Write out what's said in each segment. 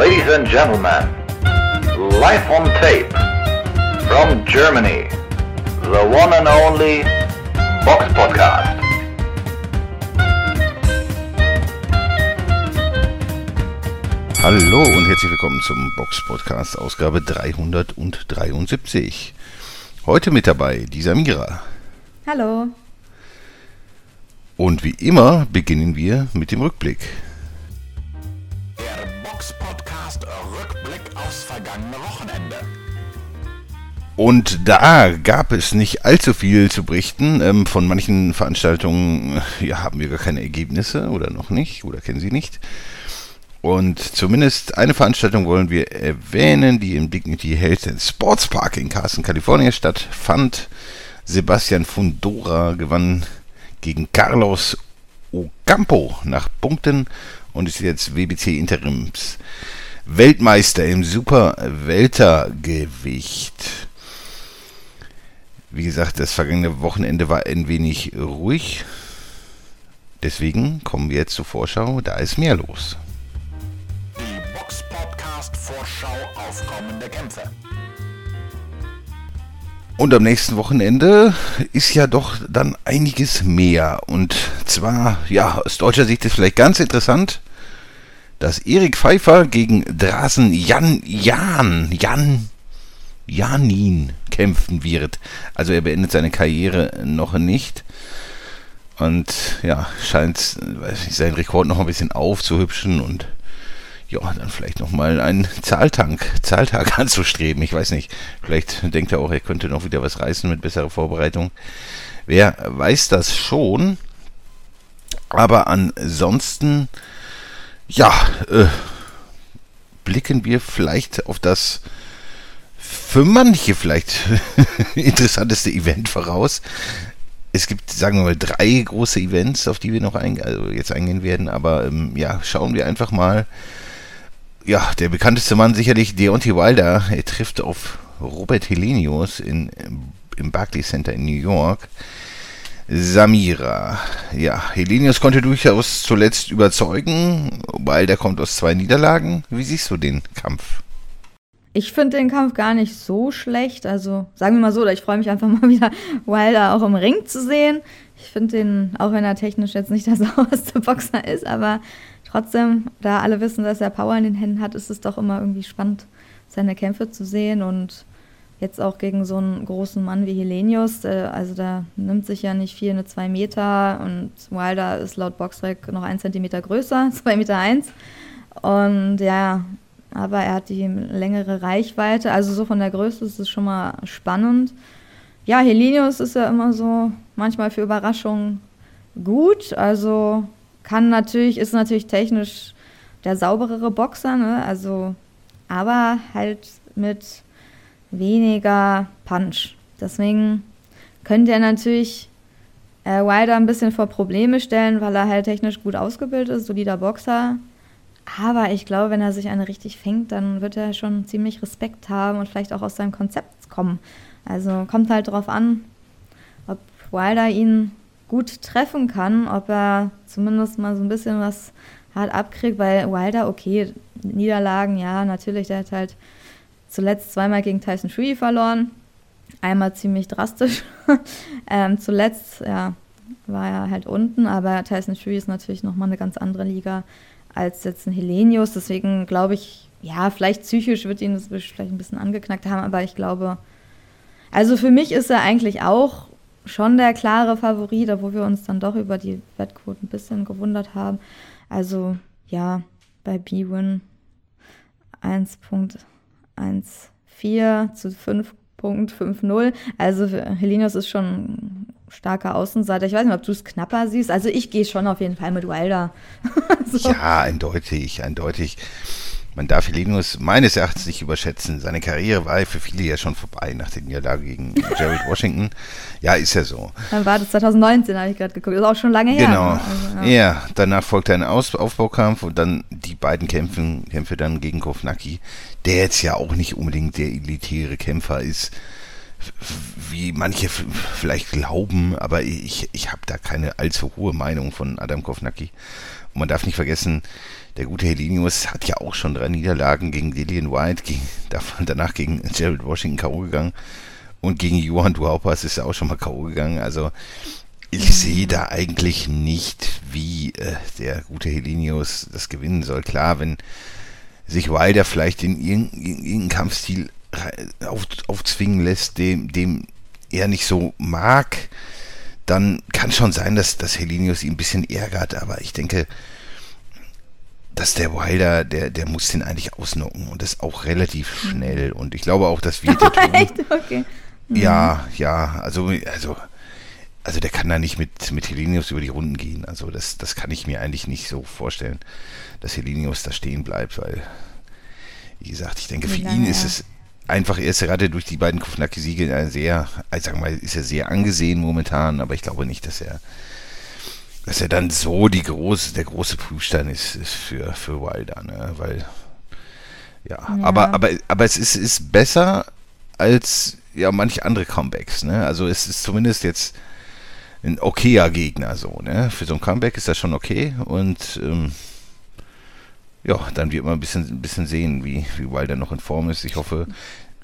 Ladies and gentlemen, live on tape from Germany, the one and only Box Podcast. Hallo und herzlich willkommen zum Box Podcast Ausgabe 373. Heute mit dabei die Samira. Hallo. Und wie immer beginnen wir mit dem Rückblick. Und da gab es nicht allzu viel zu berichten. Ähm, von manchen Veranstaltungen ja, haben wir gar keine Ergebnisse oder noch nicht oder kennen sie nicht. Und zumindest eine Veranstaltung wollen wir erwähnen, die im Dignity Health and Sports Park in Carson, Kalifornien stattfand. Sebastian Fundora gewann gegen Carlos Ocampo nach Punkten und ist jetzt WBC Interims Weltmeister im Super Weltergewicht. Wie gesagt, das vergangene Wochenende war ein wenig ruhig. Deswegen kommen wir jetzt zur Vorschau. Da ist mehr los. Die Box Podcast Vorschau auf kommende Kämpfe. Und am nächsten Wochenende ist ja doch dann einiges mehr. Und zwar, ja, aus deutscher Sicht ist vielleicht ganz interessant, dass Erik Pfeiffer gegen Drasen Jan Jan Jan Janin kämpfen wird. Also er beendet seine Karriere noch nicht. Und ja, scheint nicht, seinen Rekord noch ein bisschen aufzuhübschen und ja, dann vielleicht nochmal einen Zahltank, Zahltag anzustreben. Ich weiß nicht. Vielleicht denkt er auch, er könnte noch wieder was reißen mit besserer Vorbereitung. Wer weiß das schon. Aber ansonsten, ja, äh, blicken wir vielleicht auf das für manche vielleicht interessanteste Event voraus. Es gibt, sagen wir mal, drei große Events, auf die wir noch ein, also jetzt eingehen werden. Aber ähm, ja, schauen wir einfach mal, ja, der bekannteste Mann sicherlich Deontay Wilder. Er trifft auf Robert Helenius in, im Barclays Center in New York. Samira. Ja, Helenius konnte durchaus zuletzt überzeugen. Wilder kommt aus zwei Niederlagen. Wie siehst du den Kampf? Ich finde den Kampf gar nicht so schlecht. Also sagen wir mal so, ich freue mich einfach mal wieder, Wilder auch im Ring zu sehen. Ich finde den, auch wenn er technisch jetzt nicht der sauberste Boxer ist, aber trotzdem, da alle wissen, dass er Power in den Händen hat, ist es doch immer irgendwie spannend, seine Kämpfe zu sehen und jetzt auch gegen so einen großen Mann wie Helenius, äh, also da nimmt sich ja nicht viel, eine 2 Meter und Wilder ist laut Boxrec noch ein Zentimeter größer, 2 Meter eins. Und ja, aber er hat die längere Reichweite, also so von der Größe ist es schon mal spannend. Ja, Helenius ist ja immer so manchmal für Überraschungen gut, also kann natürlich, ist natürlich technisch der sauberere Boxer, ne? Also, aber halt mit weniger Punch. Deswegen könnte er natürlich äh, Wilder ein bisschen vor Probleme stellen, weil er halt technisch gut ausgebildet ist, solider Boxer. Aber ich glaube, wenn er sich eine richtig fängt, dann wird er schon ziemlich Respekt haben und vielleicht auch aus seinem Konzept kommen. Also kommt halt darauf an, ob Wilder ihn gut treffen kann, ob er zumindest mal so ein bisschen was hart abkriegt, weil Wilder, okay, Niederlagen, ja, natürlich, der hat halt zuletzt zweimal gegen Tyson Fury verloren. Einmal ziemlich drastisch. ähm, zuletzt, ja, war er halt unten, aber Tyson Fury ist natürlich nochmal eine ganz andere Liga als jetzt ein Helenius. Deswegen glaube ich, ja, vielleicht psychisch wird ihn das vielleicht ein bisschen angeknackt haben, aber ich glaube, also für mich ist er eigentlich auch schon der klare Favorit, obwohl wir uns dann doch über die Wettquote ein bisschen gewundert haben. Also ja, bei B-Win 1.14 zu 5.50. Also Helinos ist schon starker Außenseiter. Ich weiß nicht, ob du es knapper siehst. Also ich gehe schon auf jeden Fall mit Wilder. so. Ja, eindeutig, eindeutig. Man darf Linus meines Erachtens nicht überschätzen. Seine Karriere war für viele ja schon vorbei nach der Niederlage gegen Jared Washington. Ja, ist ja so. Dann war das 2019, habe ich gerade geguckt. Das ist auch schon lange her. Genau. Also, ja. ja. danach folgte ein Aus Aufbaukampf und dann die beiden Kämpfe, Kämpfe dann gegen Kovnacki, der jetzt ja auch nicht unbedingt der elitäre Kämpfer ist wie manche vielleicht glauben, aber ich, ich habe da keine allzu hohe Meinung von Adam Kovnacki. Und man darf nicht vergessen, der gute Helinius hat ja auch schon drei Niederlagen gegen Dillian White, gegen, davon, danach gegen Jared Washington K.O. gegangen und gegen Johann Duhaupas ist er auch schon mal K.O. gegangen. Also ich sehe da eigentlich nicht, wie äh, der gute Helinius das gewinnen soll. Klar, wenn sich Wilder vielleicht in irgendeinen Kampfstil auf, aufzwingen lässt, dem, dem er nicht so mag, dann kann schon sein, dass, dass Helinius ihn ein bisschen ärgert, aber ich denke, dass der Wilder, der, der muss den eigentlich ausnocken und das auch relativ schnell. Und ich glaube auch, dass wir Echt? Okay. Ja, ja, also, also, also der kann da nicht mit, mit Helinius über die Runden gehen. Also das, das kann ich mir eigentlich nicht so vorstellen, dass Helinius da stehen bleibt, weil, wie gesagt, ich denke, für ihn ist es einfach, er ist gerade durch die beiden Kufnacki-Siege sehr, ich sag mal, ist er sehr angesehen momentan, aber ich glaube nicht, dass er dass er dann so die große, der große Prüfstein ist, ist für, für Wilder, ne? Weil, ja, ja, aber, aber, aber es ist, ist besser als ja manche andere Comebacks, ne? Also es ist zumindest jetzt ein okayer Gegner so, ne? Für so ein Comeback ist das schon okay und ähm, ja, dann wird man ein bisschen, ein bisschen sehen, wie, wie Wilder noch in Form ist. Ich hoffe,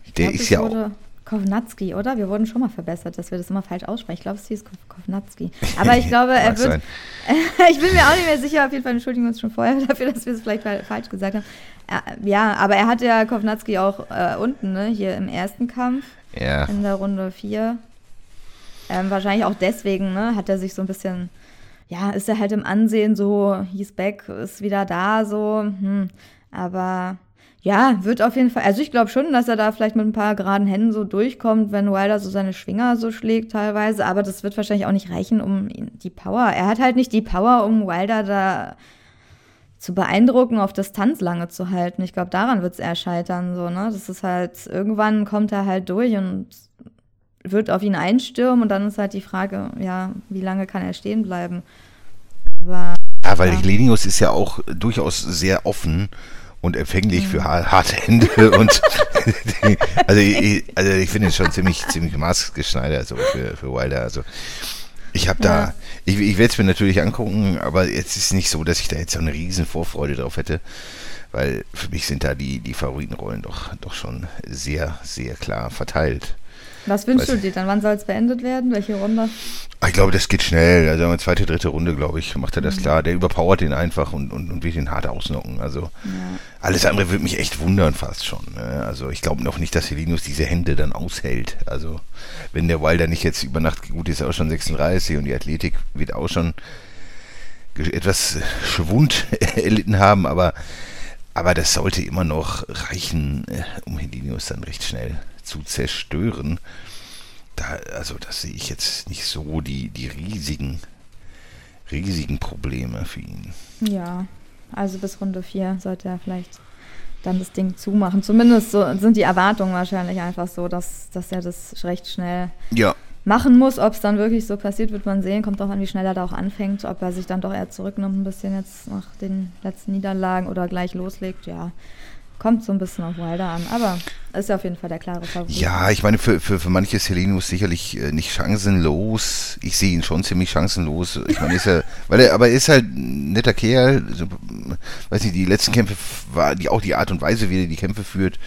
ich der glaub, ist ja auch. Kovnatski, oder? Wir wurden schon mal verbessert, dass wir das immer falsch aussprechen. Ich glaube, es hieß Kovnatski. Aber ich glaube, er wird. ich bin mir auch nicht mehr sicher. Auf jeden Fall entschuldigen wir uns schon vorher dafür, dass wir es vielleicht falsch gesagt haben. Ja, aber er hatte ja Kovnatski auch äh, unten, ne? Hier im ersten Kampf. Ja. In der Runde 4. Ähm, wahrscheinlich auch deswegen, ne? Hat er sich so ein bisschen. Ja, ist er halt im Ansehen so, hieß Beck, ist wieder da, so. Hm. Aber ja, wird auf jeden Fall. Also ich glaube schon, dass er da vielleicht mit ein paar geraden Händen so durchkommt, wenn Wilder so seine Schwinger so schlägt teilweise. Aber das wird wahrscheinlich auch nicht reichen, um die Power. Er hat halt nicht die Power, um Wilder da zu beeindrucken, auf Distanz lange zu halten. Ich glaube, daran wird es eher scheitern. So, ne? Das ist halt, irgendwann kommt er halt durch und wird auf ihn einstürmen und dann ist halt die Frage, ja, wie lange kann er stehen bleiben? Aber, ja, weil ja. Lenius ist ja auch durchaus sehr offen und empfänglich mhm. für harte Hände und also ich, also ich finde es schon ziemlich ziemlich maßgeschneidert so für, für Wilder also ich habe da ja. ich, ich werde es mir natürlich angucken aber jetzt ist nicht so dass ich da jetzt so eine riesen Vorfreude drauf hätte weil für mich sind da die die Favoritenrollen doch doch schon sehr sehr klar verteilt was wünschst du dir dann? Wann soll es beendet werden? Welche Runde? Ich glaube, das geht schnell. Also eine zweite, dritte Runde, glaube ich, macht er das mhm. klar. Der überpowert den einfach und, und, und wird ihn hart ausnocken. Also ja. alles andere würde mich echt wundern fast schon. Ne? Also ich glaube noch nicht, dass Helinus diese Hände dann aushält. Also wenn der Wilder nicht jetzt über Nacht, gut ist auch schon 36 und die Athletik wird auch schon etwas Schwund erlitten haben, aber, aber das sollte immer noch reichen, äh, um Helinius dann recht schnell zu zerstören. Da, also das sehe ich jetzt nicht so die, die riesigen, riesigen Probleme für ihn. Ja, also bis Runde 4 sollte er vielleicht dann das Ding zumachen. Zumindest so, sind die Erwartungen wahrscheinlich einfach so, dass, dass er das recht schnell ja. Machen muss. Ob es dann wirklich so passiert, wird man sehen. Kommt auch an, wie schnell er da auch anfängt. Ob er sich dann doch eher zurücknimmt, ein bisschen jetzt nach den letzten Niederlagen oder gleich loslegt. Ja, Kommt so ein bisschen auf Wilder an, aber ist ja auf jeden Fall der klare Favorit. Ja, ich meine, für, für, für manche Selinus sicherlich äh, nicht chancenlos. Ich sehe ihn schon ziemlich chancenlos. Ich meine, ist er, weil er, aber er ist halt ein netter Kerl. So, weiß nicht, die letzten Kämpfe war die auch die Art und Weise, wie er die Kämpfe führt,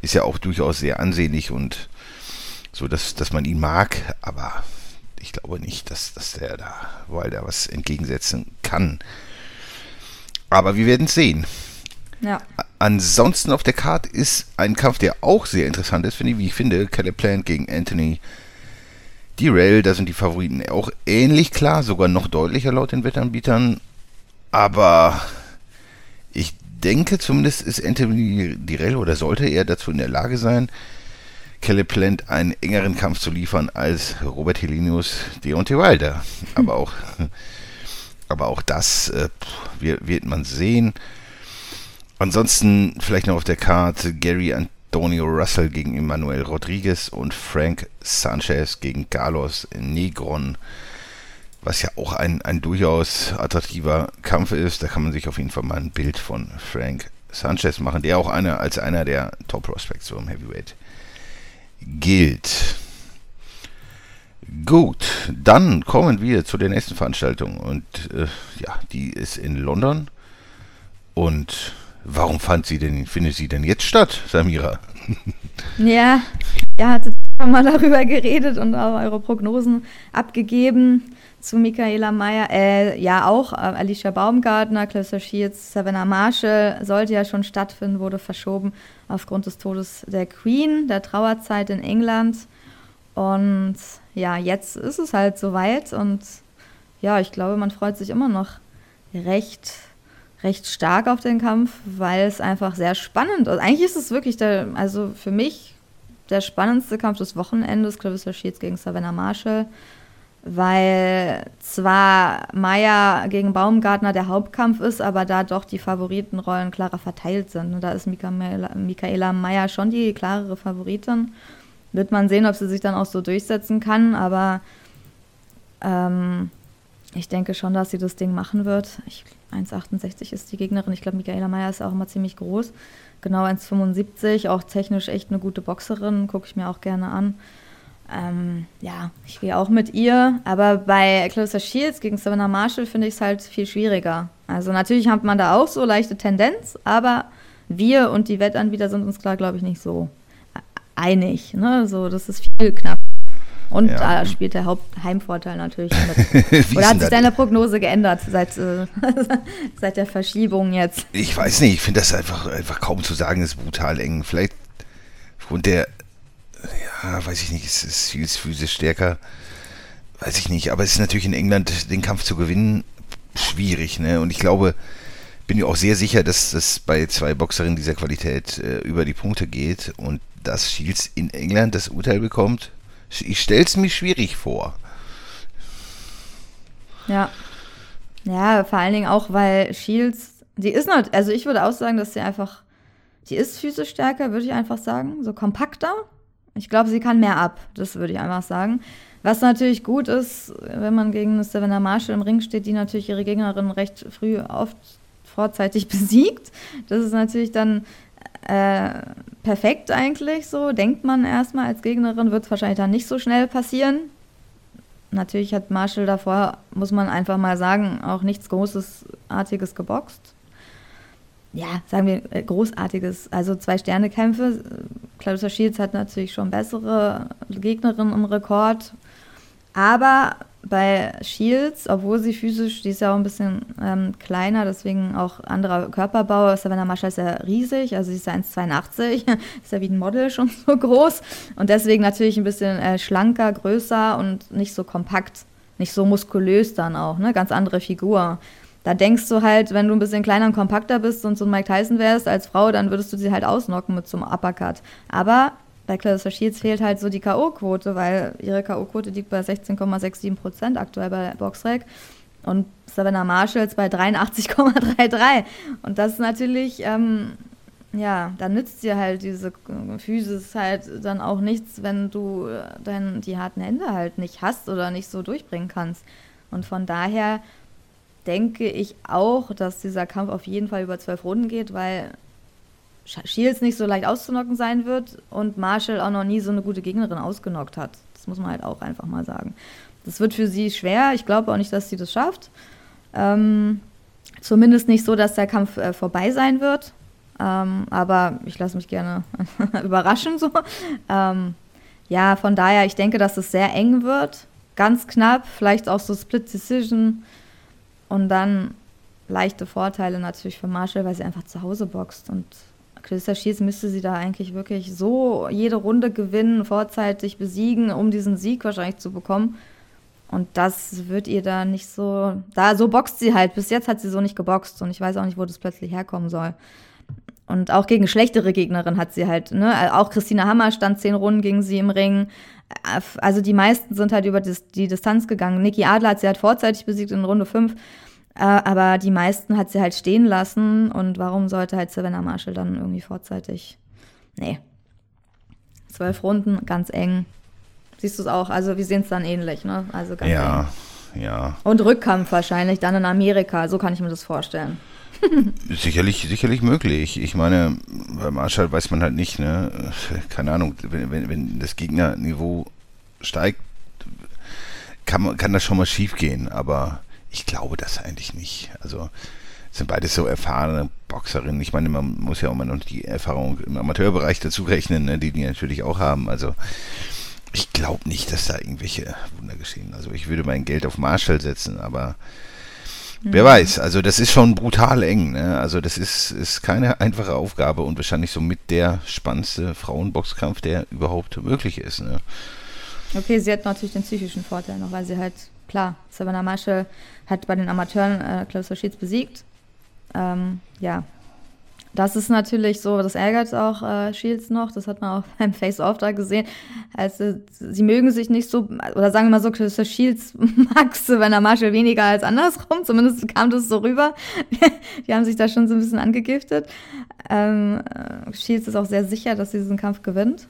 ist ja auch durchaus sehr ansehnlich und so, dass, dass man ihn mag, aber ich glaube nicht, dass, dass der da Wilder was entgegensetzen kann. Aber wir werden es sehen. Ja. Ansonsten auf der Karte ist ein Kampf, der auch sehr interessant ist, finde ich, wie ich finde. Caleb Plant gegen Anthony Derail. Da sind die Favoriten auch ähnlich klar, sogar noch deutlicher laut den Wettanbietern. Aber ich denke zumindest ist Anthony Direll oder sollte er dazu in der Lage sein, Caleb Plant einen engeren Kampf zu liefern als Robert Helinius Deontay Wilder. Aber auch, aber auch das äh, wird man sehen. Ansonsten vielleicht noch auf der Karte Gary Antonio Russell gegen Emmanuel Rodriguez und Frank Sanchez gegen Carlos Negron, was ja auch ein, ein durchaus attraktiver Kampf ist. Da kann man sich auf jeden Fall mal ein Bild von Frank Sanchez machen, der auch einer, als einer der Top Prospects so im Heavyweight gilt. Gut, dann kommen wir zu der nächsten Veranstaltung und äh, ja, die ist in London Und warum fand sie denn, findet sie denn jetzt statt, Samira? Ja, ihr hattet schon mal darüber geredet und auch eure Prognosen abgegeben zu Michaela Mayer. Äh, ja, auch äh, Alicia Baumgartner, Clarissa Shields, Savannah Marshall sollte ja schon stattfinden, wurde verschoben aufgrund des Todes der Queen, der Trauerzeit in England. Und ja, jetzt ist es halt soweit und ja, ich glaube, man freut sich immer noch recht, recht stark auf den Kampf, weil es einfach sehr spannend ist. Eigentlich ist es wirklich der, also für mich der spannendste Kampf des Wochenendes, Clarissa Shields gegen Savannah Marshall, weil zwar Maya gegen Baumgartner der Hauptkampf ist, aber da doch die Favoritenrollen klarer verteilt sind. Da ist Michaela, Michaela Mayer schon die klarere Favoritin. Wird man sehen, ob sie sich dann auch so durchsetzen kann, aber ähm, ich denke schon, dass sie das Ding machen wird. 1,68 ist die Gegnerin. Ich glaube, Michaela Mayer ist auch immer ziemlich groß. Genau 1,75. Auch technisch echt eine gute Boxerin. Gucke ich mir auch gerne an. Ähm, ja, ich gehe auch mit ihr. Aber bei Clarissa Shields gegen Savannah Marshall finde ich es halt viel schwieriger. Also natürlich hat man da auch so leichte Tendenz, aber wir und die Wettanbieter sind uns klar, glaube ich, nicht so einig. Ne? So, das ist viel knapp. Und ja. da spielt der Hauptheimvorteil natürlich mit. Oder hat sich deine Prognose geändert seit, äh, seit der Verschiebung jetzt? Ich weiß nicht, ich finde das einfach, einfach kaum zu sagen, ist brutal eng. Vielleicht aufgrund der, ja, weiß ich nicht, es ist viel physisch stärker, weiß ich nicht, aber es ist natürlich in England, den Kampf zu gewinnen, schwierig, ne? Und ich glaube, bin mir auch sehr sicher, dass das bei zwei Boxerinnen dieser Qualität äh, über die Punkte geht und dass Shields in England das Urteil bekommt, ich stelle es mir schwierig vor. Ja. Ja, vor allen Dingen auch, weil Shields, die ist noch, also ich würde auch sagen, dass sie einfach, die ist physisch stärker, würde ich einfach sagen, so kompakter. Ich glaube, sie kann mehr ab, das würde ich einfach sagen. Was natürlich gut ist, wenn man gegen Savannah Marshall im Ring steht, die natürlich ihre Gegnerin recht früh oft vorzeitig besiegt. Das ist natürlich dann äh, perfekt eigentlich so, denkt man erstmal als Gegnerin, wird es wahrscheinlich dann nicht so schnell passieren. Natürlich hat Marshall davor, muss man einfach mal sagen, auch nichts Großartiges geboxt. Ja, sagen wir äh, großartiges, also zwei Sterne-Kämpfe. Clarissa Shields hat natürlich schon bessere Gegnerinnen im Rekord. Aber bei Shields, obwohl sie physisch, die ist ja auch ein bisschen ähm, kleiner, deswegen auch anderer Körperbau. Savannah Marshall ist ja riesig, also sie ist ja 1,82, ist ja wie ein Model schon so groß und deswegen natürlich ein bisschen äh, schlanker, größer und nicht so kompakt, nicht so muskulös dann auch, ne? Ganz andere Figur. Da denkst du halt, wenn du ein bisschen kleiner und kompakter bist und so ein Mike Tyson wärst als Frau, dann würdest du sie halt ausnocken mit so einem Uppercut. Aber bei Clarissa Shields fehlt halt so die K.O.-Quote, weil ihre K.O.-Quote liegt bei 16,67 Prozent aktuell bei Boxrec und Savannah Marshalls bei 83,33. Und das ist natürlich, ähm, ja, dann nützt dir halt diese Physis halt dann auch nichts, wenn du äh, dann die harten Hände halt nicht hast oder nicht so durchbringen kannst. Und von daher denke ich auch, dass dieser Kampf auf jeden Fall über zwölf Runden geht, weil Shields nicht so leicht auszunocken sein wird und Marshall auch noch nie so eine gute Gegnerin ausgenockt hat. Das muss man halt auch einfach mal sagen. Das wird für sie schwer. Ich glaube auch nicht, dass sie das schafft. Ähm, zumindest nicht so, dass der Kampf äh, vorbei sein wird. Ähm, aber ich lasse mich gerne überraschen so. Ähm, ja, von daher, ich denke, dass es sehr eng wird. Ganz knapp, vielleicht auch so Split Decision. Und dann leichte Vorteile natürlich für Marshall, weil sie einfach zu Hause boxt und Clarissa Shields müsste sie da eigentlich wirklich so jede Runde gewinnen, vorzeitig besiegen, um diesen Sieg wahrscheinlich zu bekommen. Und das wird ihr da nicht so. Da so boxt sie halt. Bis jetzt hat sie so nicht geboxt und ich weiß auch nicht, wo das plötzlich herkommen soll. Und auch gegen schlechtere Gegnerin hat sie halt, ne? Auch Christina Hammer stand zehn Runden gegen sie im Ring. Also die meisten sind halt über die Distanz gegangen. Niki Adler hat sie halt vorzeitig besiegt in Runde 5. Äh, aber die meisten hat sie halt stehen lassen und warum sollte halt Savannah Marshall dann irgendwie vorzeitig? Nee. Zwölf Runden, ganz eng. Siehst du es auch? Also wir sehen es dann ähnlich, ne? Also ganz ja, eng. ja. Und Rückkampf wahrscheinlich dann in Amerika, so kann ich mir das vorstellen. sicherlich, sicherlich möglich. Ich meine, bei Marshall weiß man halt nicht, ne? Keine Ahnung, wenn, wenn, wenn das Gegnerniveau steigt, kann, kann das schon mal schief gehen, aber ich glaube das eigentlich nicht. Also sind beides so erfahrene Boxerinnen. Ich meine, man muss ja auch mal noch die Erfahrung im Amateurbereich dazu rechnen, ne, die die natürlich auch haben. Also ich glaube nicht, dass da irgendwelche Wunder geschehen. Also ich würde mein Geld auf Marshall setzen, aber wer weiß. Also das ist schon brutal eng. Ne? Also das ist, ist keine einfache Aufgabe und wahrscheinlich somit der spannendste Frauenboxkampf, der überhaupt möglich ist. Ne? Okay, sie hat natürlich den psychischen Vorteil noch, weil sie halt, klar, Savannah Marshall hat bei den Amateuren äh, Clarissa Shields besiegt. Ähm, ja, das ist natürlich so, das ärgert auch äh, Shields noch, das hat man auch beim Face-Off da gesehen. Also, sie mögen sich nicht so, oder sagen wir mal so, Clarissa Shields mag Savannah Marshall weniger als andersrum, zumindest kam das so rüber. Die haben sich da schon so ein bisschen angegiftet. Ähm, äh, Shields ist auch sehr sicher, dass sie diesen Kampf gewinnt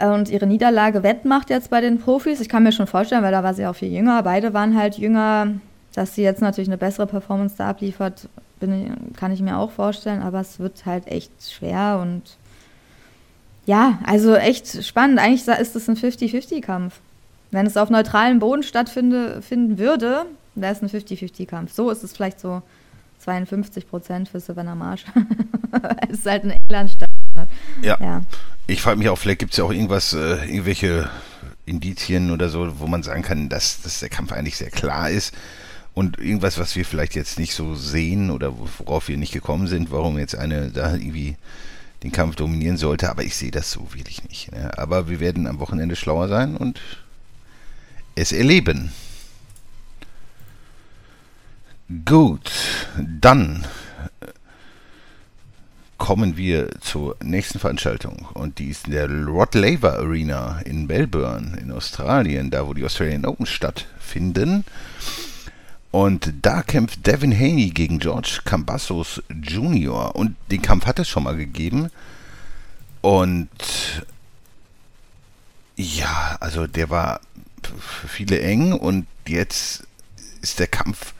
und ihre Niederlage wettmacht jetzt bei den Profis. Ich kann mir schon vorstellen, weil da war sie auch viel jünger. Beide waren halt jünger. Dass sie jetzt natürlich eine bessere Performance da abliefert, ich, kann ich mir auch vorstellen. Aber es wird halt echt schwer und ja, also echt spannend. Eigentlich ist es ein 50-50-Kampf. Wenn es auf neutralem Boden stattfinden würde, wäre es ein 50-50-Kampf. So ist es vielleicht so 52 Prozent für Savannah Marsh. es ist halt ein England statt. Ja. ja. Ich frage mich auch, vielleicht gibt es ja auch irgendwas, äh, irgendwelche Indizien oder so, wo man sagen kann, dass, dass der Kampf eigentlich sehr klar ist. Und irgendwas, was wir vielleicht jetzt nicht so sehen oder worauf wir nicht gekommen sind, warum jetzt eine da irgendwie den Kampf dominieren sollte. Aber ich sehe das so wirklich nicht. Ne? Aber wir werden am Wochenende schlauer sein und es erleben. Gut, dann kommen wir zur nächsten Veranstaltung und die ist in der Rod Laver Arena in Melbourne in Australien, da wo die Australian Open stattfinden. Und da kämpft Devin Haney gegen George Cambassos Jr. Und den Kampf hat es schon mal gegeben. Und ja, also der war für viele eng und jetzt ist der Kampf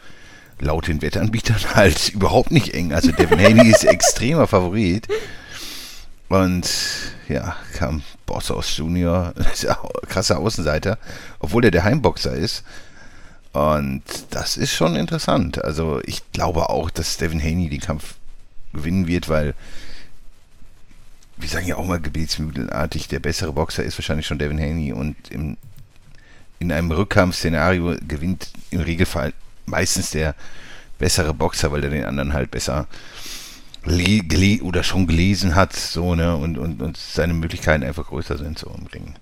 laut den Wettanbietern halt überhaupt nicht eng. Also Devin Haney ist extremer Favorit. Und ja, kam Bossos Junior, krasser Außenseiter, obwohl er der Heimboxer ist. Und das ist schon interessant. Also ich glaube auch, dass Devin Haney den Kampf gewinnen wird, weil wir sagen ja auch mal gebetsmühlenartig, der bessere Boxer ist wahrscheinlich schon Devin Haney und im, in einem Rückkampfszenario gewinnt im Regelfall meistens der bessere Boxer, weil er den anderen halt besser oder schon gelesen hat, so, ne, und, und, und seine Möglichkeiten einfach größer sind, so im.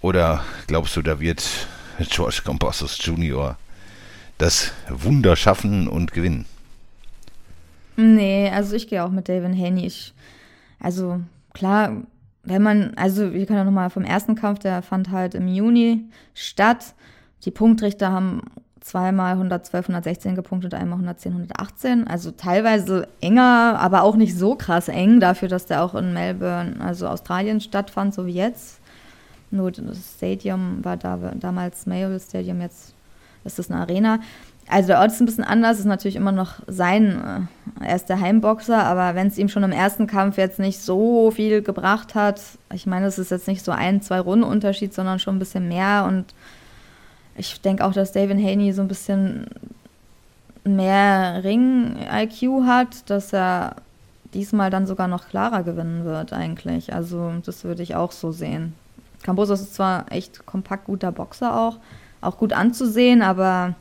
Oder glaubst du, da wird George Compassos Jr. das Wunder schaffen und gewinnen? Nee, also ich gehe auch mit David Haney. Ich, also klar, wenn man, also wir können ja nochmal vom ersten Kampf, der fand halt im Juni statt. Die Punktrichter haben zweimal 112, 116 gepunktet, einmal 110, 118. Also teilweise enger, aber auch nicht so krass eng dafür, dass der auch in Melbourne, also Australien stattfand, so wie jetzt. Nur das Stadium war da damals Mayo Stadium, jetzt ist es eine Arena. Also der Ort ist ein bisschen anders, ist natürlich immer noch sein, er ist der Heimboxer, aber wenn es ihm schon im ersten Kampf jetzt nicht so viel gebracht hat, ich meine, es ist jetzt nicht so ein, zwei Runden Unterschied, sondern schon ein bisschen mehr und ich denke auch, dass David Haney so ein bisschen mehr Ring-IQ hat, dass er diesmal dann sogar noch klarer gewinnen wird eigentlich. Also das würde ich auch so sehen. Cambosos ist zwar echt kompakt guter Boxer auch, auch gut anzusehen, aber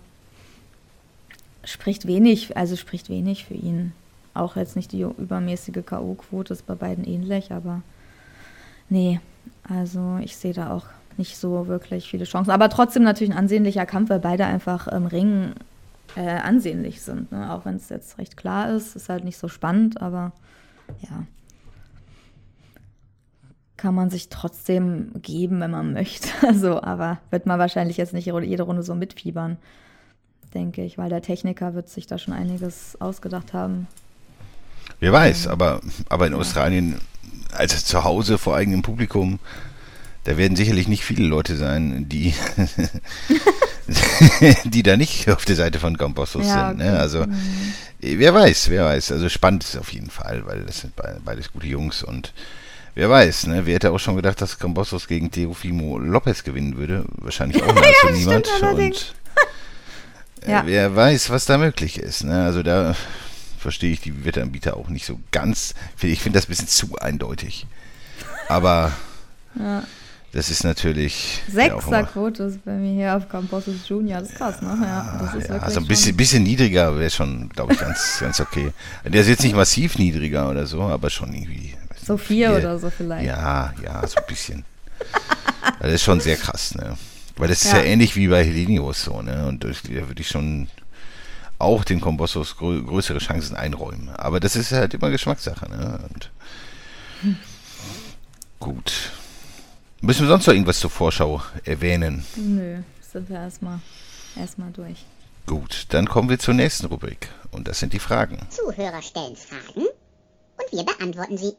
spricht wenig, also spricht wenig für ihn. Auch jetzt nicht die übermäßige K.O.-Quote ist bei beiden ähnlich, aber nee, also ich sehe da auch nicht so wirklich viele Chancen. Aber trotzdem natürlich ein ansehnlicher Kampf, weil beide einfach im Ring äh, ansehnlich sind. Ne? Auch wenn es jetzt recht klar ist, ist halt nicht so spannend, aber ja. Kann man sich trotzdem geben, wenn man möchte. Also, aber wird man wahrscheinlich jetzt nicht jede Runde so mitfiebern, denke ich, weil der Techniker wird sich da schon einiges ausgedacht haben. Wer weiß, aber, aber in Australien, also zu Hause vor eigenem Publikum, da werden sicherlich nicht viele Leute sein, die, die da nicht auf der Seite von Compostos ja, sind. Ne? Also mhm. wer weiß, wer weiß. Also spannend ist es auf jeden Fall, weil das sind beides gute Jungs und wer weiß, ne? Wer hätte auch schon gedacht, dass Compostos gegen Teofimo Lopez gewinnen würde? Wahrscheinlich auch nahezu ja, niemand. Und Ja. Äh, Wer weiß, was da möglich ist. Ne? Also da verstehe ich die Wetteranbieter auch nicht so ganz. Ich finde das ein bisschen zu eindeutig. Aber Ja. das ist natürlich. ja, auch immer- Sechserquote ist bei mir hier auf Camposus Junior. Das ist krass, ne? Ja, das ist ja, also ein bisschen, bisschen niedriger wäre schon, glaube ich, ganz, ganz okay. Der ist jetzt nicht massiv niedriger oder so, aber schon irgendwie. So vier vier. oder so vielleicht. Ja, ja, so ein bisschen. das ist schon sehr krass, ne? Weil das ist ja, Ja. ähnlich wie bei Helenius so, ne? Und das- da würde ich schon auch den Kombossos grö größere Chancen einräumen. Aber das ist halt immer Geschmackssache, ne? Und gut. Müssen wir sonst noch irgendwas zur Vorschau erwähnen? Nö, sind wir erstmal erstmal durch. Gut, dann kommen wir zur nächsten Rubrik. Und das sind die Fragen. Zuhörer stellen Fragen und wir beantworten sie.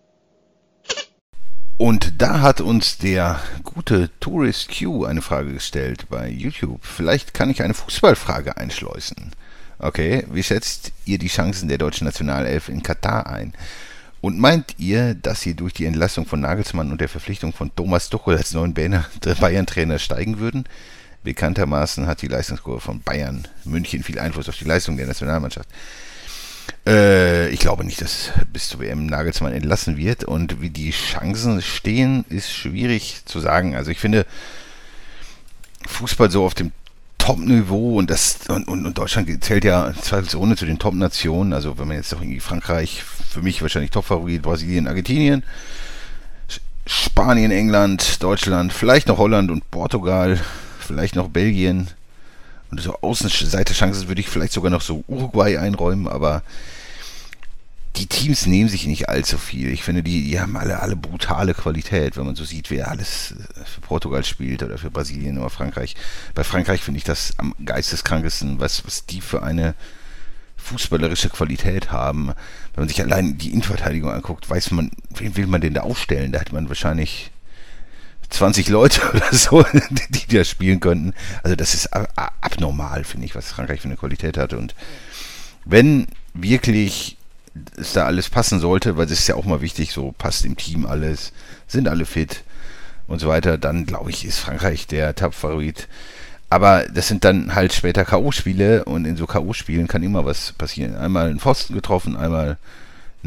Und da hat uns der gute Tourist Q eine Frage gestellt bei YouTube. Vielleicht kann ich eine Fußballfrage einschleusen. Okay, wie schätzt ihr die Chancen der deutschen Nationalelf in Katar ein? Und meint ihr, dass sie durch die Entlassung von Nagelsmann und der Verpflichtung von Thomas Tuchel als neuen Bayern- Bayern-Trainer steigen würden? Bekanntermaßen hat die Leistungskurve von Bayern München viel Einfluss auf die Leistung der Nationalmannschaft. Äh, ich glaube nicht, dass bis zur WM Nagelsmann entlassen wird. Und wie die Chancen stehen, ist schwierig zu sagen. Also ich finde, Fußball so auf dem Top-Niveau und das und, und, und Deutschland zählt ja zweifelsohne zu den Top-Nationen. Also wenn man jetzt doch irgendwie Frankreich, für mich wahrscheinlich Top-Favorit, Brasilien, Argentinien, Spanien, England, Deutschland, vielleicht noch Holland und Portugal, vielleicht noch Belgien. Und so Außenseiterchancen würde ich vielleicht sogar noch so Uruguay einräumen, aber die Teams nehmen sich nicht allzu viel. Ich finde, die, die haben alle, alle brutale Qualität, wenn man so sieht, wer alles äh, für Portugal spielt oder für Brasilien oder Frankreich. Bei Frankreich finde ich das am geisteskrankesten, was, was die für eine fußballerische Qualität haben. Wenn man sich allein die Innenverteidigung anguckt, weiß man, wen will man denn da aufstellen? Da hat man wahrscheinlich 20 Leute oder so, die da spielen könnten. Also das ist abnormal, finde ich, was Frankreich für eine Qualität hat. Und wenn wirklich es da alles passen sollte, weil es ist ja auch mal wichtig, so passt im Team alles, sind alle fit und so weiter, dann glaube ich, ist Frankreich der Top-Favorit. Aber das sind dann halt später K.O.-Spiele und in so K.O.-Spielen kann immer was passieren. Einmal ein Pfosten getroffen, einmal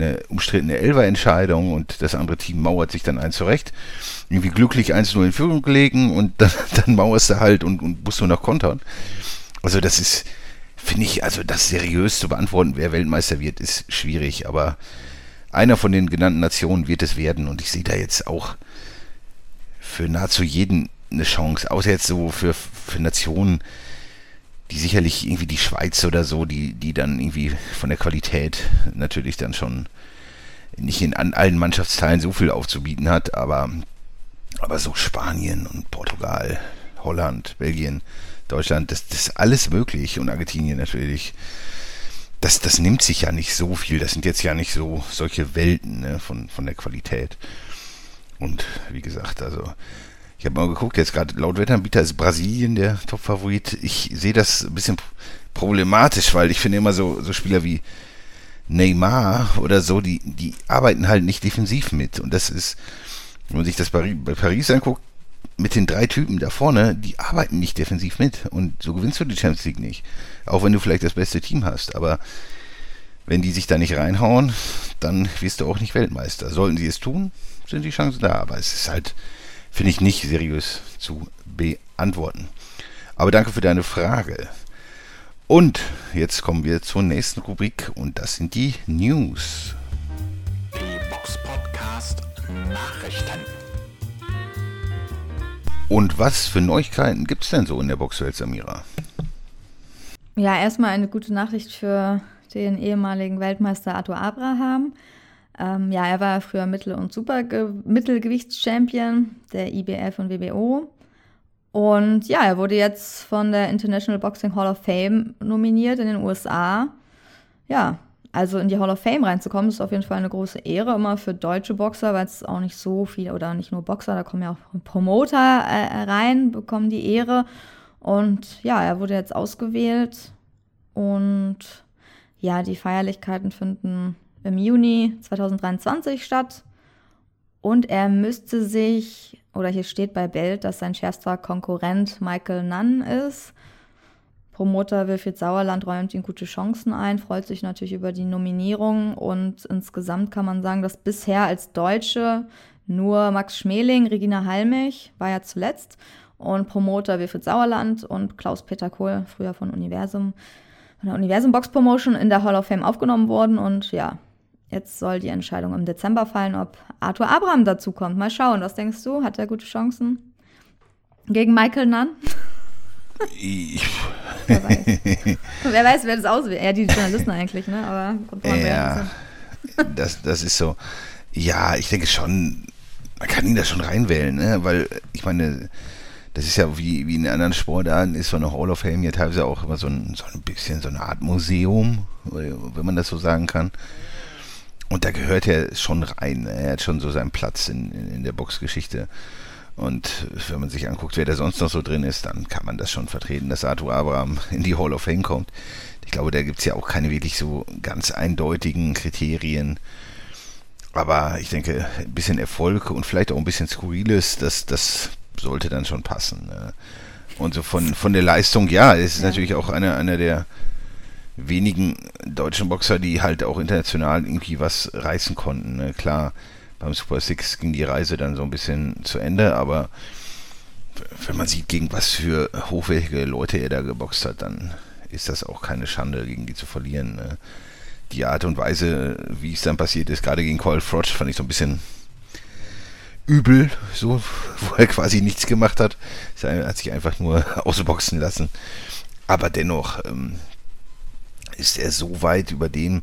eine umstrittene Elfer-Entscheidung und das andere Team mauert sich dann eins zurecht. Irgendwie glücklich 1-0 in Führung gelegen und dann, dann mauerst du halt und, und musst nur noch kontern. Also das ist, finde ich, also das seriös zu beantworten, wer Weltmeister wird, ist schwierig, aber einer von den genannten Nationen wird es werden und ich sehe da jetzt auch für nahezu jeden eine Chance, außer jetzt so für, für Nationen, die sicherlich irgendwie die Schweiz oder so, die, die dann irgendwie von der Qualität natürlich dann schon nicht in an allen Mannschaftsteilen so viel aufzubieten hat, aber, aber so Spanien und Portugal, Holland, Belgien, Deutschland, das, das ist alles möglich und Argentinien natürlich. Das, das nimmt sich ja nicht so viel. Das sind jetzt ja nicht so solche Welten ne, von, von der Qualität. Und wie gesagt, also ich habe mal geguckt, jetzt gerade laut Wetteranbieter ist Brasilien der Top-Favorit. Ich sehe das ein bisschen problematisch, weil ich finde immer so, so Spieler wie Neymar oder so, die, die arbeiten halt nicht defensiv mit. Und das ist, wenn man sich das bei Paris anguckt, mit den drei Typen da vorne, die arbeiten nicht defensiv mit. Und so gewinnst du die Champions League nicht. Auch wenn du vielleicht das beste Team hast. Aber wenn die sich da nicht reinhauen, dann wirst du auch nicht Weltmeister. Sollten sie es tun, sind die Chancen da. Aber es ist halt, finde ich, nicht seriös zu beantworten. Aber danke für deine Frage. Und jetzt kommen wir zur nächsten Rubrik und das sind die News. Die Box Podcast Nachrichten. Und was für Neuigkeiten gibt es denn so in der Boxwelt, Samira? Ja, erstmal eine gute Nachricht für den ehemaligen Weltmeister Arthur Abraham. Ähm, ja, er war früher Mittel- und Super Mittelgewichtschampion der IBF und WBO. Und ja, er wurde jetzt von der International Boxing Hall of Fame nominiert in den USA. Ja, also in die Hall of Fame reinzukommen, ist auf jeden Fall eine große Ehre, immer für deutsche Boxer, weil es auch nicht so viel, oder nicht nur Boxer, da kommen ja auch Promoter äh, rein, bekommen die Ehre. Und ja, er wurde jetzt ausgewählt und ja, die Feierlichkeiten finden im Juni 2023 statt. Und er müsste sich, oder hier steht bei Bild, dass sein schärfster Konkurrent Michael Nunn ist. Promoter Wilfried Sauerland räumt ihm gute Chancen ein, freut sich natürlich über die Nominierung und insgesamt kann man sagen, dass bisher als Deutsche nur Max Schmeling, Regina Halmich war ja zuletzt und Promoter Wilfried Sauerland und Klaus-Peter Kohl, früher von Universum, von der Universum Box Promotion in der Hall of Fame aufgenommen worden und ja, jetzt soll die Entscheidung im Dezember fallen, ob Arthur Abraham dazukommt. Mal schauen, was denkst du? Hat er gute Chancen? Gegen Michael Nunn? Ich, wer, weiß. wer weiß, wer das auswählt. Ja, die Journalisten eigentlich, ne? Aber ja, das, das ist so. Ja, ich denke schon, man kann ihn da schon reinwählen, ne? Weil, ich meine, das ist ja wie, wie in anderen Sportarten, ist so eine Hall of Fame ja teilweise auch immer so ein, so ein bisschen so eine Art Museum, wenn man das so sagen kann. Und da gehört er schon rein. Er hat schon so seinen Platz in, in der Boxgeschichte. Und wenn man sich anguckt, wer da sonst noch so drin ist, dann kann man das schon vertreten, dass Arthur Abraham in die Hall of Fame kommt. Ich glaube, da gibt es ja auch keine wirklich so ganz eindeutigen Kriterien. Aber ich denke, ein bisschen Erfolg und vielleicht auch ein bisschen Skurriles, das, das sollte dann schon passen. Ne? Und so von, von der Leistung, ja, es ist ja. natürlich auch einer, einer der wenigen deutschen Boxer, die halt auch international irgendwie was reißen konnten. Ne? Klar, beim Super Six ging die Reise dann so ein bisschen zu Ende, aber wenn man sieht, gegen was für hochwertige Leute er da geboxt hat, dann ist das auch keine Schande, gegen die zu verlieren. Ne? Die Art und Weise, wie es dann passiert ist, gerade gegen Cole Froch, fand ich so ein bisschen übel, so, wo er quasi nichts gemacht hat. Er hat sich einfach nur ausboxen lassen. Aber dennoch ähm, ist er so weit über dem,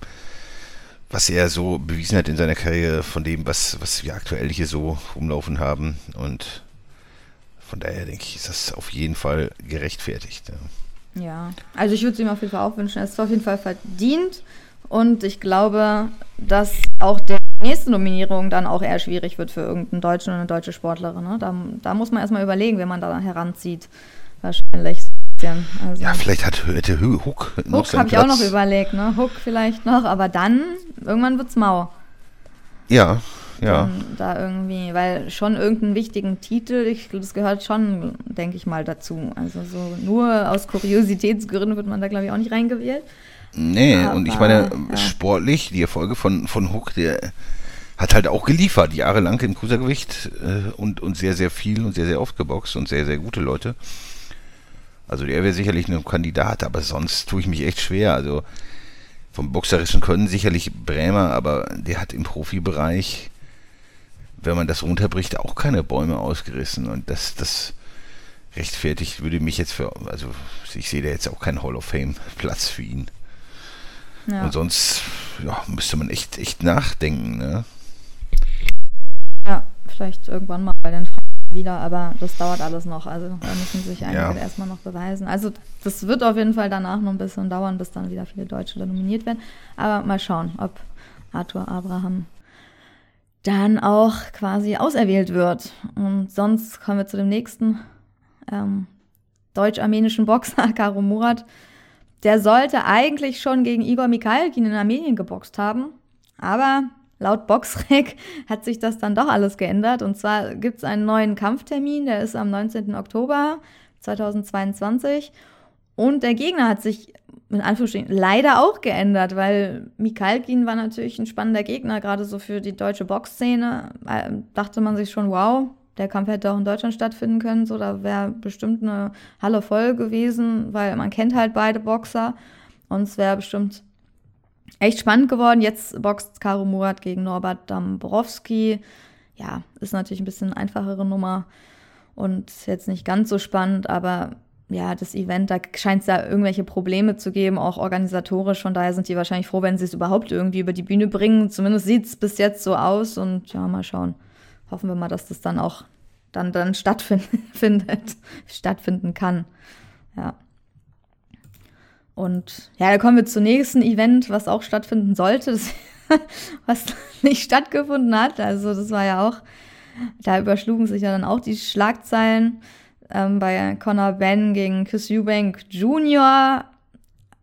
was er so bewiesen hat in seiner Karriere, von dem, was, was wir aktuell hier so rumlaufen haben. Und von daher denke ich, ist das auf jeden Fall gerechtfertigt. Ja, also ich würde es ihm auf jeden Fall auch wünschen. Er ist auf jeden Fall verdient. Und ich glaube, dass auch der nächste Nominierung dann auch eher schwierig wird für irgendeinen Deutschen oder eine deutsche Sportlerin. Ne? Da, da muss man erstmal überlegen, wen man da heranzieht. Wahrscheinlich. Also ja, vielleicht hat hätte Hook noch Hook habe ich auch noch überlegt, ne? Hook vielleicht noch, aber dann irgendwann wird's mau. Ja, ja. Dann da irgendwie, weil schon irgendeinen wichtigen Titel, ich, das gehört schon, denke ich mal, dazu. Also so nur aus Kuriositätsgründen wird man da, glaube ich, auch nicht reingewählt. Nee, aber, und ich meine, ja. sportlich, die Erfolge von, von Hook, der hat halt auch geliefert, jahrelang im Cruisergewicht äh, und, und sehr, sehr viel und sehr, sehr oft geboxt und sehr, sehr gute Leute. Also der wäre sicherlich ein Kandidat, aber sonst tue ich mich echt schwer. Also vom boxerischen Können sicherlich Bremer, aber der hat im Profibereich, wenn man das runterbricht, auch keine Bäume ausgerissen. Und das, das rechtfertigt würde mich jetzt für, also ich sehe da jetzt auch keinen Hall of Fame Platz für ihn. Ja. Und sonst ja, müsste man echt, echt nachdenken. Ne? Ja, vielleicht irgendwann mal bei den Frauen wieder, aber das dauert alles noch. Also da müssen sich einige ja. erstmal noch beweisen. Also das wird auf jeden Fall danach noch ein bisschen dauern, bis dann wieder viele Deutsche da nominiert werden. Aber mal schauen, ob Arthur Abraham dann auch quasi auserwählt wird. Und sonst kommen wir zu dem nächsten ähm, deutsch-armenischen Boxer, Karo Murat. Der sollte eigentlich schon gegen Igor Mikhailkin in Armenien geboxt haben, aber Laut Boxrec hat sich das dann doch alles geändert. Und zwar gibt es einen neuen Kampftermin, der ist am 19. Oktober 2022. Und der Gegner hat sich in Anführungsstrichen leider auch geändert, weil Mikalkin war natürlich ein spannender Gegner, gerade so für die deutsche Boxszene. Da dachte man sich schon, wow, der Kampf hätte auch in Deutschland stattfinden können. So, da wäre bestimmt eine Halle voll gewesen, weil man kennt halt beide Boxer. Und es wäre bestimmt echt spannend geworden. Jetzt boxt Karo Murat gegen Norbert Dambrowski. Ja, ist natürlich ein bisschen einfachere Nummer und jetzt nicht ganz so spannend, aber ja, das Event, da scheint es da irgendwelche Probleme zu geben, auch organisatorisch. Von daher sind die wahrscheinlich froh, wenn sie es überhaupt irgendwie über die Bühne bringen. Zumindest sieht es bis jetzt so aus und ja, mal schauen. Hoffen wir mal, dass das dann auch dann, dann stattfindet, stattfinden kann. Ja. Und ja, da kommen wir zum nächsten Event, was auch stattfinden sollte, das, was nicht stattgefunden hat. Also das war ja auch, da überschlugen sich ja dann auch die Schlagzeilen ähm, bei Conor Ben gegen Chris Eubank Jr.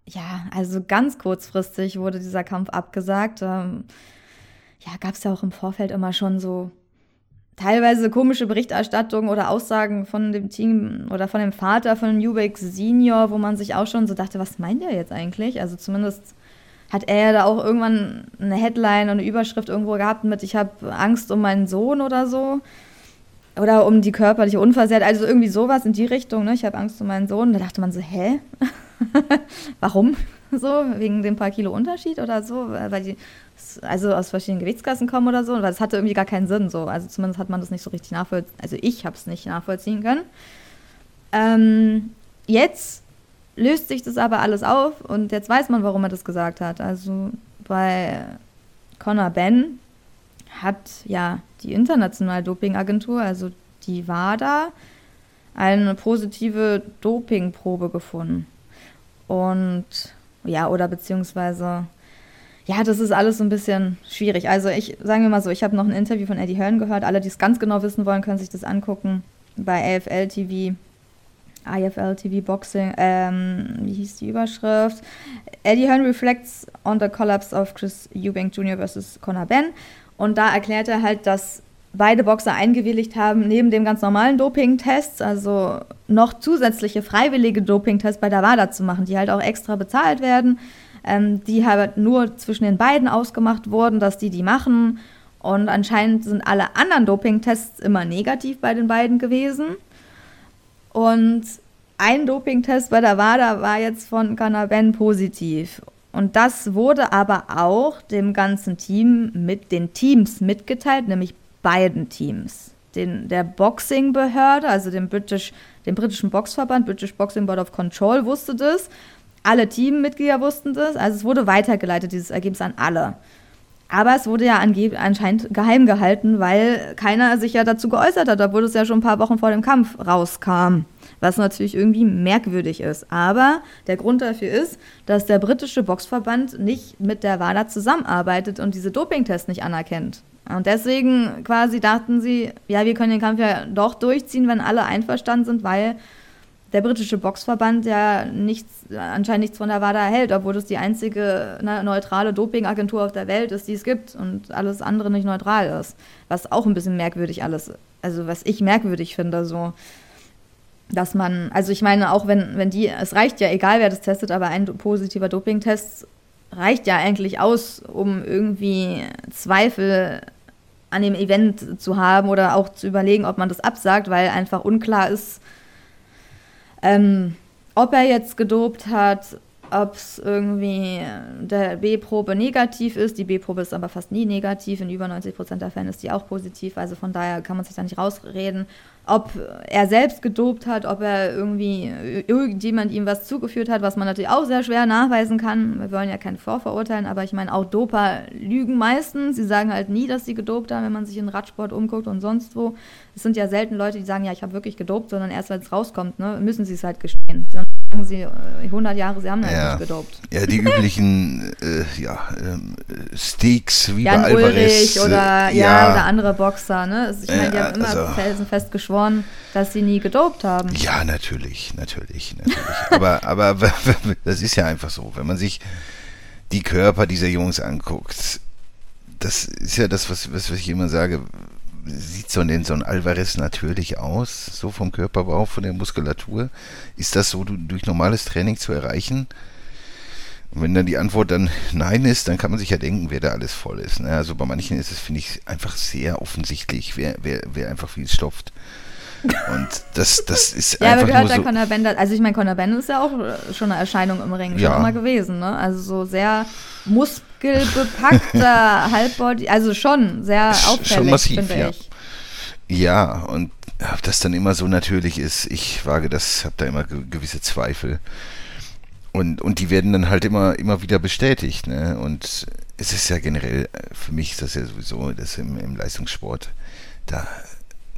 Ja, also ganz kurzfristig wurde dieser Kampf abgesagt. Ähm, ja, gab es ja auch im Vorfeld immer schon so teilweise komische Berichterstattung oder Aussagen von dem Team oder von dem Vater von Newbeck Senior, wo man sich auch schon so dachte, was meint er jetzt eigentlich? Also zumindest hat er da auch irgendwann eine Headline und eine Überschrift irgendwo gehabt mit, ich habe Angst um meinen Sohn oder so. Oder um die körperliche Unversehrt, also irgendwie sowas in die Richtung, ne? Ich habe Angst um meinen Sohn. Da dachte man so, hä? Warum? So, wegen dem paar Kilo Unterschied oder so? Weil die also aus verschiedenen Gewichtsklassen kommen oder so, weil das hatte irgendwie gar keinen Sinn so. Also zumindest hat man das nicht so richtig nachvollziehen, also ich habe es nicht nachvollziehen können. Ähm, jetzt löst sich das aber alles auf und jetzt weiß man, warum er das gesagt hat. Also bei Conor Ben hat ja die internationale Dopingagentur, also die WADA, eine positive Dopingprobe gefunden. Und ja, oder beziehungsweise, ja, das ist alles so ein bisschen schwierig. Also ich, sagen wir mal so, ich habe noch ein Interview von Eddie Hearn gehört. Alle, die es ganz genau wissen wollen, können sich das angucken bei AFL TV. IFL TV Boxing, ähm, wie hieß die Überschrift? Eddie Hearn reflects on the collapse of Chris Eubank Jr. versus Conor Ben. Und da erklärt er halt, dass beide Boxer eingewilligt haben, neben dem ganz normalen Dopingtests, also noch zusätzliche freiwillige Dopingtests bei der WADA zu machen, die halt auch extra bezahlt werden, ähm, die halt nur zwischen den beiden ausgemacht wurden, dass die die machen. Und anscheinend sind alle anderen Dopingtests immer negativ bei den beiden gewesen. Und ein Dopingtest bei der WADA war jetzt von Canaben positiv. Und das wurde aber auch dem ganzen Team mit den Teams mitgeteilt, nämlich beiden Teams. Den, der Boxing-Behörde, also dem, British, dem britischen Boxverband, British Boxing Board of Control, wusste das. Alle Teammitglieder wussten das. Also es wurde weitergeleitet, dieses Ergebnis an alle. Aber es wurde ja anscheinend geheim gehalten, weil keiner sich ja dazu geäußert hat, obwohl es ja schon ein paar Wochen vor dem Kampf rauskam was natürlich irgendwie merkwürdig ist. Aber der Grund dafür ist, dass der britische Boxverband nicht mit der WADA zusammenarbeitet und diese Dopingtests nicht anerkennt. Und deswegen quasi dachten sie, ja, wir können den Kampf ja doch durchziehen, wenn alle einverstanden sind, weil der britische Boxverband ja nichts, anscheinend nichts von der WADA hält, obwohl es die einzige ne, neutrale Dopingagentur auf der Welt ist, die es gibt und alles andere nicht neutral ist. Was auch ein bisschen merkwürdig alles, also was ich merkwürdig finde, so dass man, also ich meine, auch wenn, wenn die, es reicht ja, egal wer das testet, aber ein positiver Dopingtest reicht ja eigentlich aus, um irgendwie Zweifel an dem Event zu haben oder auch zu überlegen, ob man das absagt, weil einfach unklar ist, ähm, ob er jetzt gedopt hat, ob es irgendwie der B-Probe negativ ist. Die B-Probe ist aber fast nie negativ. In über 90 Prozent der Fälle ist die auch positiv. Also von daher kann man sich da nicht rausreden ob er selbst gedopt hat, ob er irgendwie irgendjemand ihm was zugeführt hat, was man natürlich auch sehr schwer nachweisen kann. Wir wollen ja keinen vorverurteilen, aber ich meine, auch Doper lügen meistens. Sie sagen halt nie, dass sie gedopt haben, wenn man sich in Radsport umguckt und sonst wo. Es sind ja selten Leute, die sagen, ja, ich habe wirklich gedopt, sondern erst, wenn es rauskommt, ne, müssen sie es halt gestehen. Dann sagen sie 100 äh, Jahre, sie haben halt ja. nicht gedopt. Ja, die üblichen äh, ja, ähm, Steaks wie Jan bei Alvarez. Ulrich oder, ja, ja, oder andere Boxer. Ne? Ich meine, die haben immer also- felsenfest geschworen, dass sie nie gedopt haben. Ja, natürlich, natürlich, natürlich. aber, aber das ist ja einfach so, wenn man sich die Körper dieser Jungs anguckt, das ist ja das, was, was, ich immer sage. Sieht so ein, so ein Alvarez natürlich aus, so vom Körperbau, von der Muskulatur? Ist das so du- durch normales Training zu erreichen? Und wenn dann die Antwort dann nein ist, dann kann man sich ja denken, wer da alles voll ist. Ne? Also bei manchen ist es, finde ich, einfach sehr offensichtlich, wer, wer, wer einfach viel stopft. Und das, das ist Ja, aber einfach gehört nur der so. Conor Bender, also ich meine, Conor Bender ist ja auch äh, schon eine Erscheinung im Ring, schon Ja. immer gewesen, ne? Also so sehr muskelbepackter Halbbody, also schon sehr Ist schon auffällig, massiv, ja. ich. Ja, und ob das dann immer so natürlich ist, ich wage das, habe da immer ge gewisse Zweifel. Und, und die werden dann halt immer, immer wieder bestätigt. Ne? Und es ist ja generell, äh, für mich ist das ja sowieso, das im, im Leistungssport, da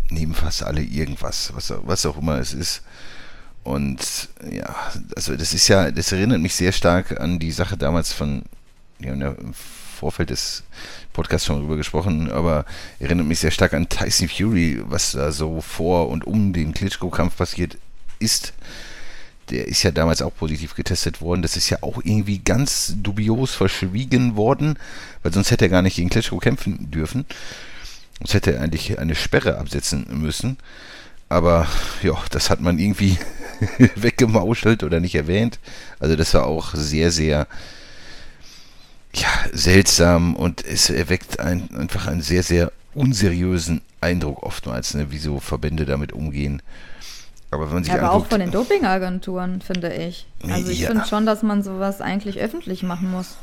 nehmen fast alle irgendwas, was, was auch immer es ist. Und ja, also das ist ja, das erinnert mich sehr stark an die Sache damals von, wir haben ja im Vorfeld des Podcasts schon drüber gesprochen, aber erinnert mich sehr stark an Tyson Fury, was da so vor und um den Klitschko-Kampf passiert ist. Der ist ja damals auch positiv getestet worden. Das ist ja auch irgendwie ganz dubios verschwiegen worden, weil sonst hätte er gar nicht gegen Klitschko kämpfen dürfen. Es hätte eigentlich eine Sperre absetzen müssen. Aber ja, das hat man irgendwie weggemauschelt oder nicht erwähnt. Also das war auch sehr, sehr ja, seltsam und es erweckt ein, einfach einen sehr, sehr unseriösen Eindruck oftmals, ne, wie so Verbände damit umgehen. Aber wenn man sich Ja, aber anguckt, auch von den Dopingagenturen, finde ich. Also ich Ja. finde schon, dass man sowas eigentlich öffentlich machen muss.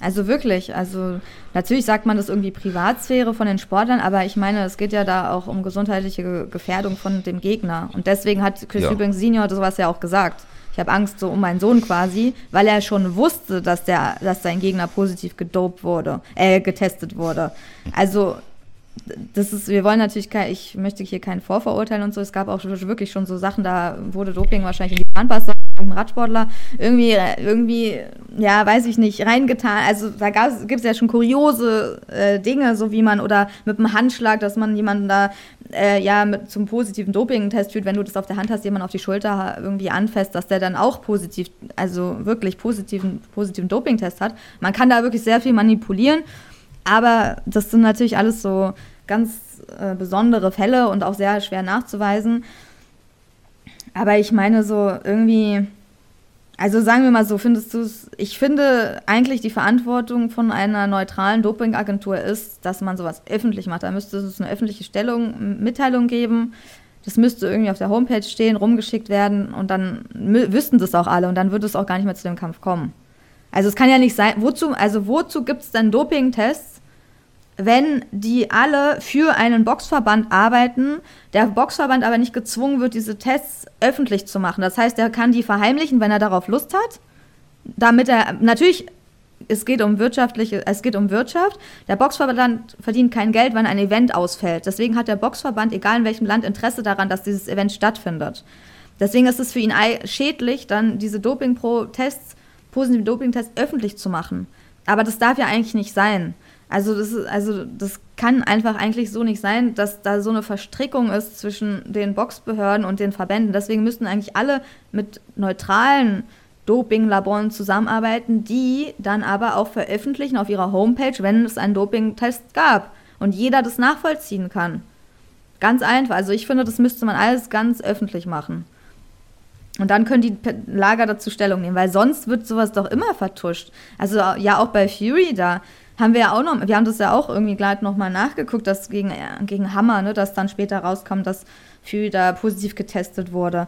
Also wirklich, also natürlich sagt man das irgendwie Privatsphäre von den Sportlern, aber ich meine, es geht ja da auch um gesundheitliche Ge- Gefährdung von dem Gegner. Und deswegen hat Chris Ja. Eubanks Senior sowas ja auch gesagt. Ich habe Angst so um meinen Sohn quasi, weil er schon wusste, dass der, dass sein Gegner positiv gedopt wurde, äh, getestet wurde. Also das ist, wir wollen natürlich kein, ich möchte hier keinen Vorverurteilen und so. Es gab auch wirklich schon so Sachen, da wurde Doping wahrscheinlich in die Zahnpasta ein Radsportler irgendwie, irgendwie, ja, weiß ich nicht, reingetan. Also da gibt es ja schon kuriose äh, Dinge, so wie man, oder mit einem Handschlag, dass man jemanden da, äh, ja, mit, zum positiven Doping-Test führt, wenn du das auf der Hand hast, jemand auf die Schulter irgendwie anfasst, dass der dann auch positiv, also wirklich positiven, positiven Doping-Test hat. Man kann da wirklich sehr viel manipulieren. Aber das sind natürlich alles so ganz äh, besondere Fälle und auch sehr schwer nachzuweisen. Aber ich meine so irgendwie, also sagen wir mal so, findest du es, ich finde eigentlich die Verantwortung von einer neutralen Dopingagentur ist, dass man sowas öffentlich macht. Da müsste es eine öffentliche Stellung, Mitteilung geben. Das müsste irgendwie auf der Homepage stehen, rumgeschickt werden und dann wüssten das auch alle und dann würde es auch gar nicht mehr zu dem Kampf kommen. Also es kann ja nicht sein, wozu, also wozu gibt es dann Dopingtests, wenn die alle für einen Boxverband arbeiten, der Boxverband aber nicht gezwungen wird, diese Tests öffentlich zu machen. Das heißt, er kann die verheimlichen, wenn er darauf Lust hat, damit er natürlich es geht um wirtschaftliche, es geht um Wirtschaft. Der Boxverband verdient kein Geld, wenn ein Event ausfällt. Deswegen hat der Boxverband, egal in welchem Land, Interesse daran, dass dieses Event stattfindet. Deswegen ist es für ihn schädlich, dann diese Doping-Pro-Tests, positive Doping-Tests öffentlich zu machen. Aber das darf ja eigentlich nicht sein. Also das, ist, also das kann einfach eigentlich so nicht sein, dass da so eine Verstrickung ist zwischen den Boxbehörden und den Verbänden. Deswegen müssten eigentlich alle mit neutralen Dopinglaboren zusammenarbeiten, die dann aber auch veröffentlichen auf ihrer Homepage, wenn es einen Dopingtest gab und jeder das nachvollziehen kann. Ganz einfach. Also ich finde, das müsste man alles ganz öffentlich machen. Und dann können die Lager dazu Stellung nehmen, weil sonst wird sowas doch immer vertuscht. Also ja, auch bei Fury da haben wir ja auch noch, wir haben das ja auch irgendwie gleich nochmal nachgeguckt, dass gegen, äh, gegen Hammer, ne, dass dann später rauskam, dass Fury da positiv getestet wurde.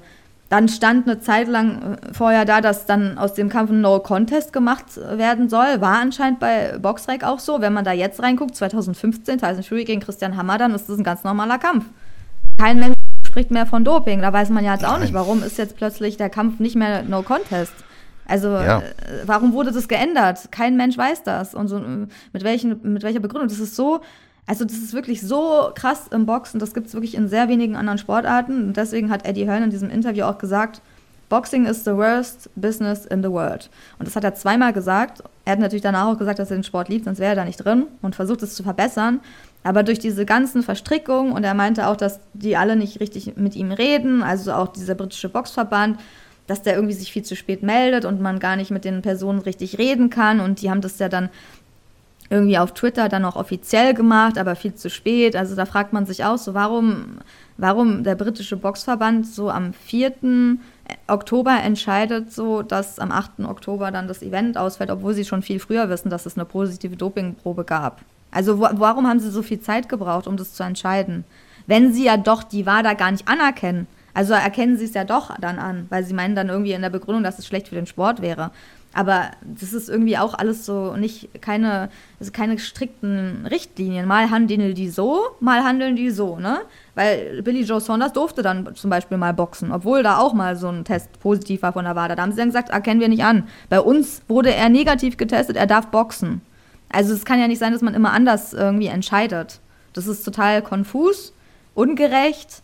Dann stand eine Zeit lang äh, vorher da, dass dann aus dem Kampf ein No-Contest gemacht werden soll. War anscheinend bei Boxrec auch so. Wenn man da jetzt reinguckt, 2015, Tyson Fury gegen Christian Hammer, dann ist das ein ganz normaler Kampf. Kein Mensch spricht mehr von Doping. Da weiß man ja jetzt auch nicht, warum ist jetzt plötzlich der Kampf nicht mehr No Contest. Also Ja. äh, warum wurde das geändert? Kein Mensch weiß das. Und so, äh, mit, welchen, mit welcher Begründung? Das ist so, also das ist wirklich so krass im Boxen. Das gibt es wirklich in sehr wenigen anderen Sportarten. Und deswegen hat Eddie Hearn in diesem Interview auch gesagt, Boxing is the worst business in the world. Und das hat er zweimal gesagt. Er hat natürlich danach auch gesagt, dass er den Sport liebt, sonst wäre er da nicht drin und versucht es zu verbessern. Aber durch diese ganzen Verstrickungen und er meinte auch, dass die alle nicht richtig mit ihm reden, also auch dieser britische Boxverband, dass der irgendwie sich viel zu spät meldet und man gar nicht mit den Personen richtig reden kann. Und die haben das ja dann irgendwie auf Twitter dann auch offiziell gemacht, aber viel zu spät. Also da fragt man sich auch so, warum, warum der britische Boxverband so am 4. Oktober entscheidet so, dass am 8. Oktober dann das Event ausfällt, obwohl sie schon viel früher wissen, dass es eine positive Dopingprobe gab. Also wo, warum haben sie so viel Zeit gebraucht, um das zu entscheiden? Wenn sie ja doch die WADA gar nicht anerkennen. Also erkennen sie es ja doch dann an, weil sie meinen dann irgendwie in der Begründung, dass es schlecht für den Sport wäre. Aber das ist irgendwie auch alles so nicht keine, also keine strikten Richtlinien. Mal handeln die so, mal handeln die so, ne? Weil Billy Joe Saunders durfte dann zum Beispiel mal boxen, obwohl da auch mal so ein Test positiv war von der WADA. Da haben sie dann gesagt, erkennen wir nicht an. Bei uns wurde er negativ getestet, er darf boxen. Also es kann ja nicht sein, dass man immer anders irgendwie entscheidet. Das ist total konfus, ungerecht.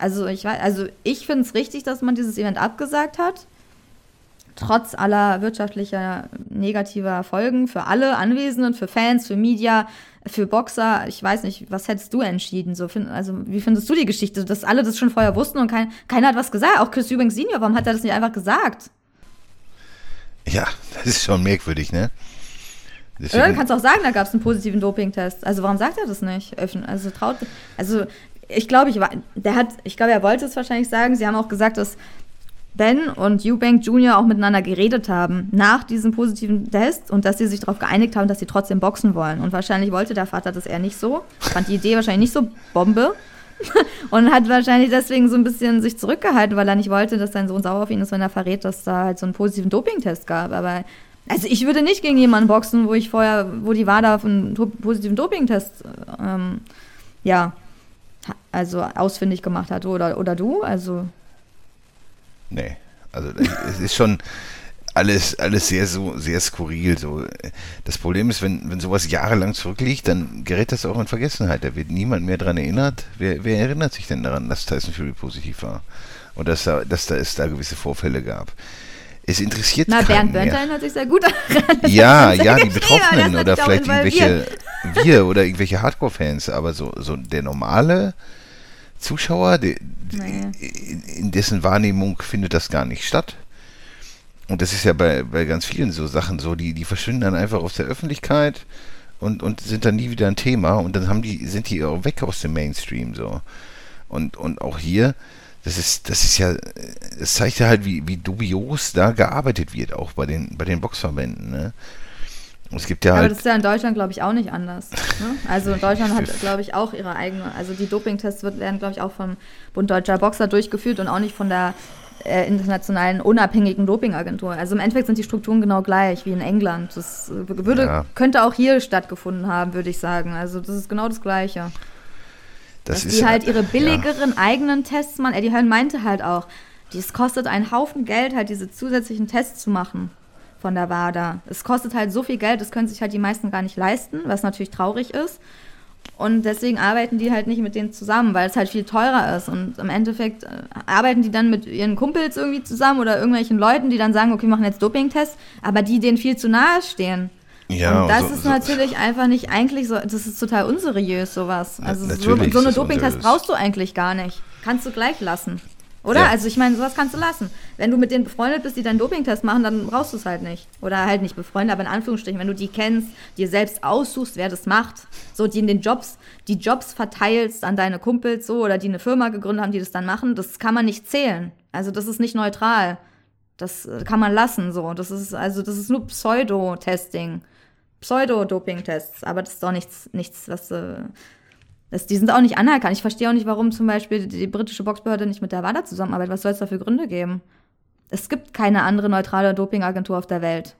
Also ich weiß, also ich finde es richtig, dass man dieses Event abgesagt hat. Trotz aller wirtschaftlicher negativer Folgen für alle Anwesenden, für Fans, für Media, für Boxer. Ich weiß nicht, was hättest du entschieden? So, find, also wie findest du die Geschichte, dass alle das schon vorher wussten und kein, keiner hat was gesagt? Auch Chris Eubanks Senior, warum hat er das nicht einfach gesagt? Ja, das ist schon merkwürdig, ne? Deswegen-? Du kannst auch sagen, da gab es einen positiven Dopingtest. Also warum sagt er das nicht? Öffnen. Also traut. Also ich glaube, ich war, der hat, ich glaube, er wollte es wahrscheinlich sagen. Sie haben auch gesagt, dass Ben und Eubank Jr. auch miteinander geredet haben nach diesem positiven Test und dass sie sich darauf geeinigt haben, dass sie trotzdem boxen wollen. Und wahrscheinlich wollte der Vater das eher nicht so. Fand die Idee wahrscheinlich nicht so Bombe. und hat wahrscheinlich deswegen so ein bisschen sich zurückgehalten, weil er nicht wollte, dass sein Sohn sauer auf ihn ist, wenn er verrät, dass da halt so einen positiven Dopingtest gab. Aber also ich würde nicht gegen jemanden boxen, wo ich vorher, wo die WADA einen positiven Dopingtest ähm, ja, also ausfindig gemacht hat. Oder, oder du? Also Nee, also es ist schon alles, alles sehr so, sehr skurril. So. Das Problem ist, wenn, wenn sowas jahrelang zurückliegt, dann gerät das auch in Vergessenheit. Da wird niemand mehr dran erinnert. Wer, wer erinnert sich denn daran, dass Tyson Fury positiv war? Und dass, da, dass da es da gewisse Vorfälle gab? Es interessiert Na, keinen Bernd mehr. erinnert sich sehr gut daran. Ja, hat ja, die Betroffenen hat oder vielleicht irgendwelche, wir oder irgendwelche Hardcore-Fans, aber so, so der normale Zuschauer, der, in, in dessen Wahrnehmung findet das gar nicht statt. Und das ist ja bei, bei ganz vielen so Sachen so, die, die verschwinden dann einfach aus der Öffentlichkeit und, und sind dann nie wieder ein Thema und dann haben die, sind die auch weg aus dem Mainstream so. Und, und auch hier, das ist, das ist ja, es zeigt ja halt, wie, wie dubios da gearbeitet wird, auch bei den, bei den Boxverbänden, ne? Es gibt ja Aber halt, das ist ja in Deutschland, glaube ich, auch nicht anders. Ne? Also Deutschland hat, glaube ich, auch ihre eigene, also die Dopingtests werden, glaube ich, auch vom Bund Deutscher Boxer durchgeführt und auch nicht von der äh, internationalen unabhängigen Dopingagentur. Also im Endeffekt sind die Strukturen genau gleich wie in England. Das äh, würde, Ja. könnte auch hier stattgefunden haben, würde ich sagen. Also das ist genau das Gleiche. Das dass die halt ihre ja. billigeren eigenen Tests machen. Eddie Hearn meinte halt auch, es kostet einen Haufen Geld, halt diese zusätzlichen Tests zu machen von der WADA. Es kostet halt so viel Geld, das können sich halt die meisten gar nicht leisten, was natürlich traurig ist. Und deswegen arbeiten die halt nicht mit denen zusammen, weil es halt viel teurer ist. Und im Endeffekt äh, arbeiten die dann mit ihren Kumpels irgendwie zusammen oder irgendwelchen Leuten, die dann sagen, okay, wir machen jetzt Dopingtests, aber die denen viel zu nahe stehen. Ja, und das so- ist so- natürlich einfach nicht eigentlich so, das ist total unseriös, sowas. Also so, so eine ist Dopingtest brauchst du eigentlich gar nicht. Kannst du gleich lassen. Oder? Ja. Also ich meine, sowas kannst du lassen. Wenn du mit denen befreundet bist, die deinen Dopingtest machen, dann brauchst du es halt nicht. Oder halt nicht befreundet, aber in Anführungsstrichen, wenn du die kennst, dir selbst aussuchst, wer das macht, so die in den Jobs, die Jobs verteilst an deine Kumpels so oder die eine Firma gegründet haben, die das dann machen, das kann man nicht zählen. Also das ist nicht neutral. Das äh, kann man lassen so. Das ist also das ist nur Pseudo-Testing. Pseudo-Doping-Tests, aber das ist doch nichts, nichts, was. Äh, das, die sind auch nicht anerkannt. Ich verstehe auch nicht, warum zum Beispiel die britische Boxbehörde nicht mit der WADA zusammenarbeitet. Was soll es da für Gründe geben? Es gibt keine andere neutrale Dopingagentur auf der Welt.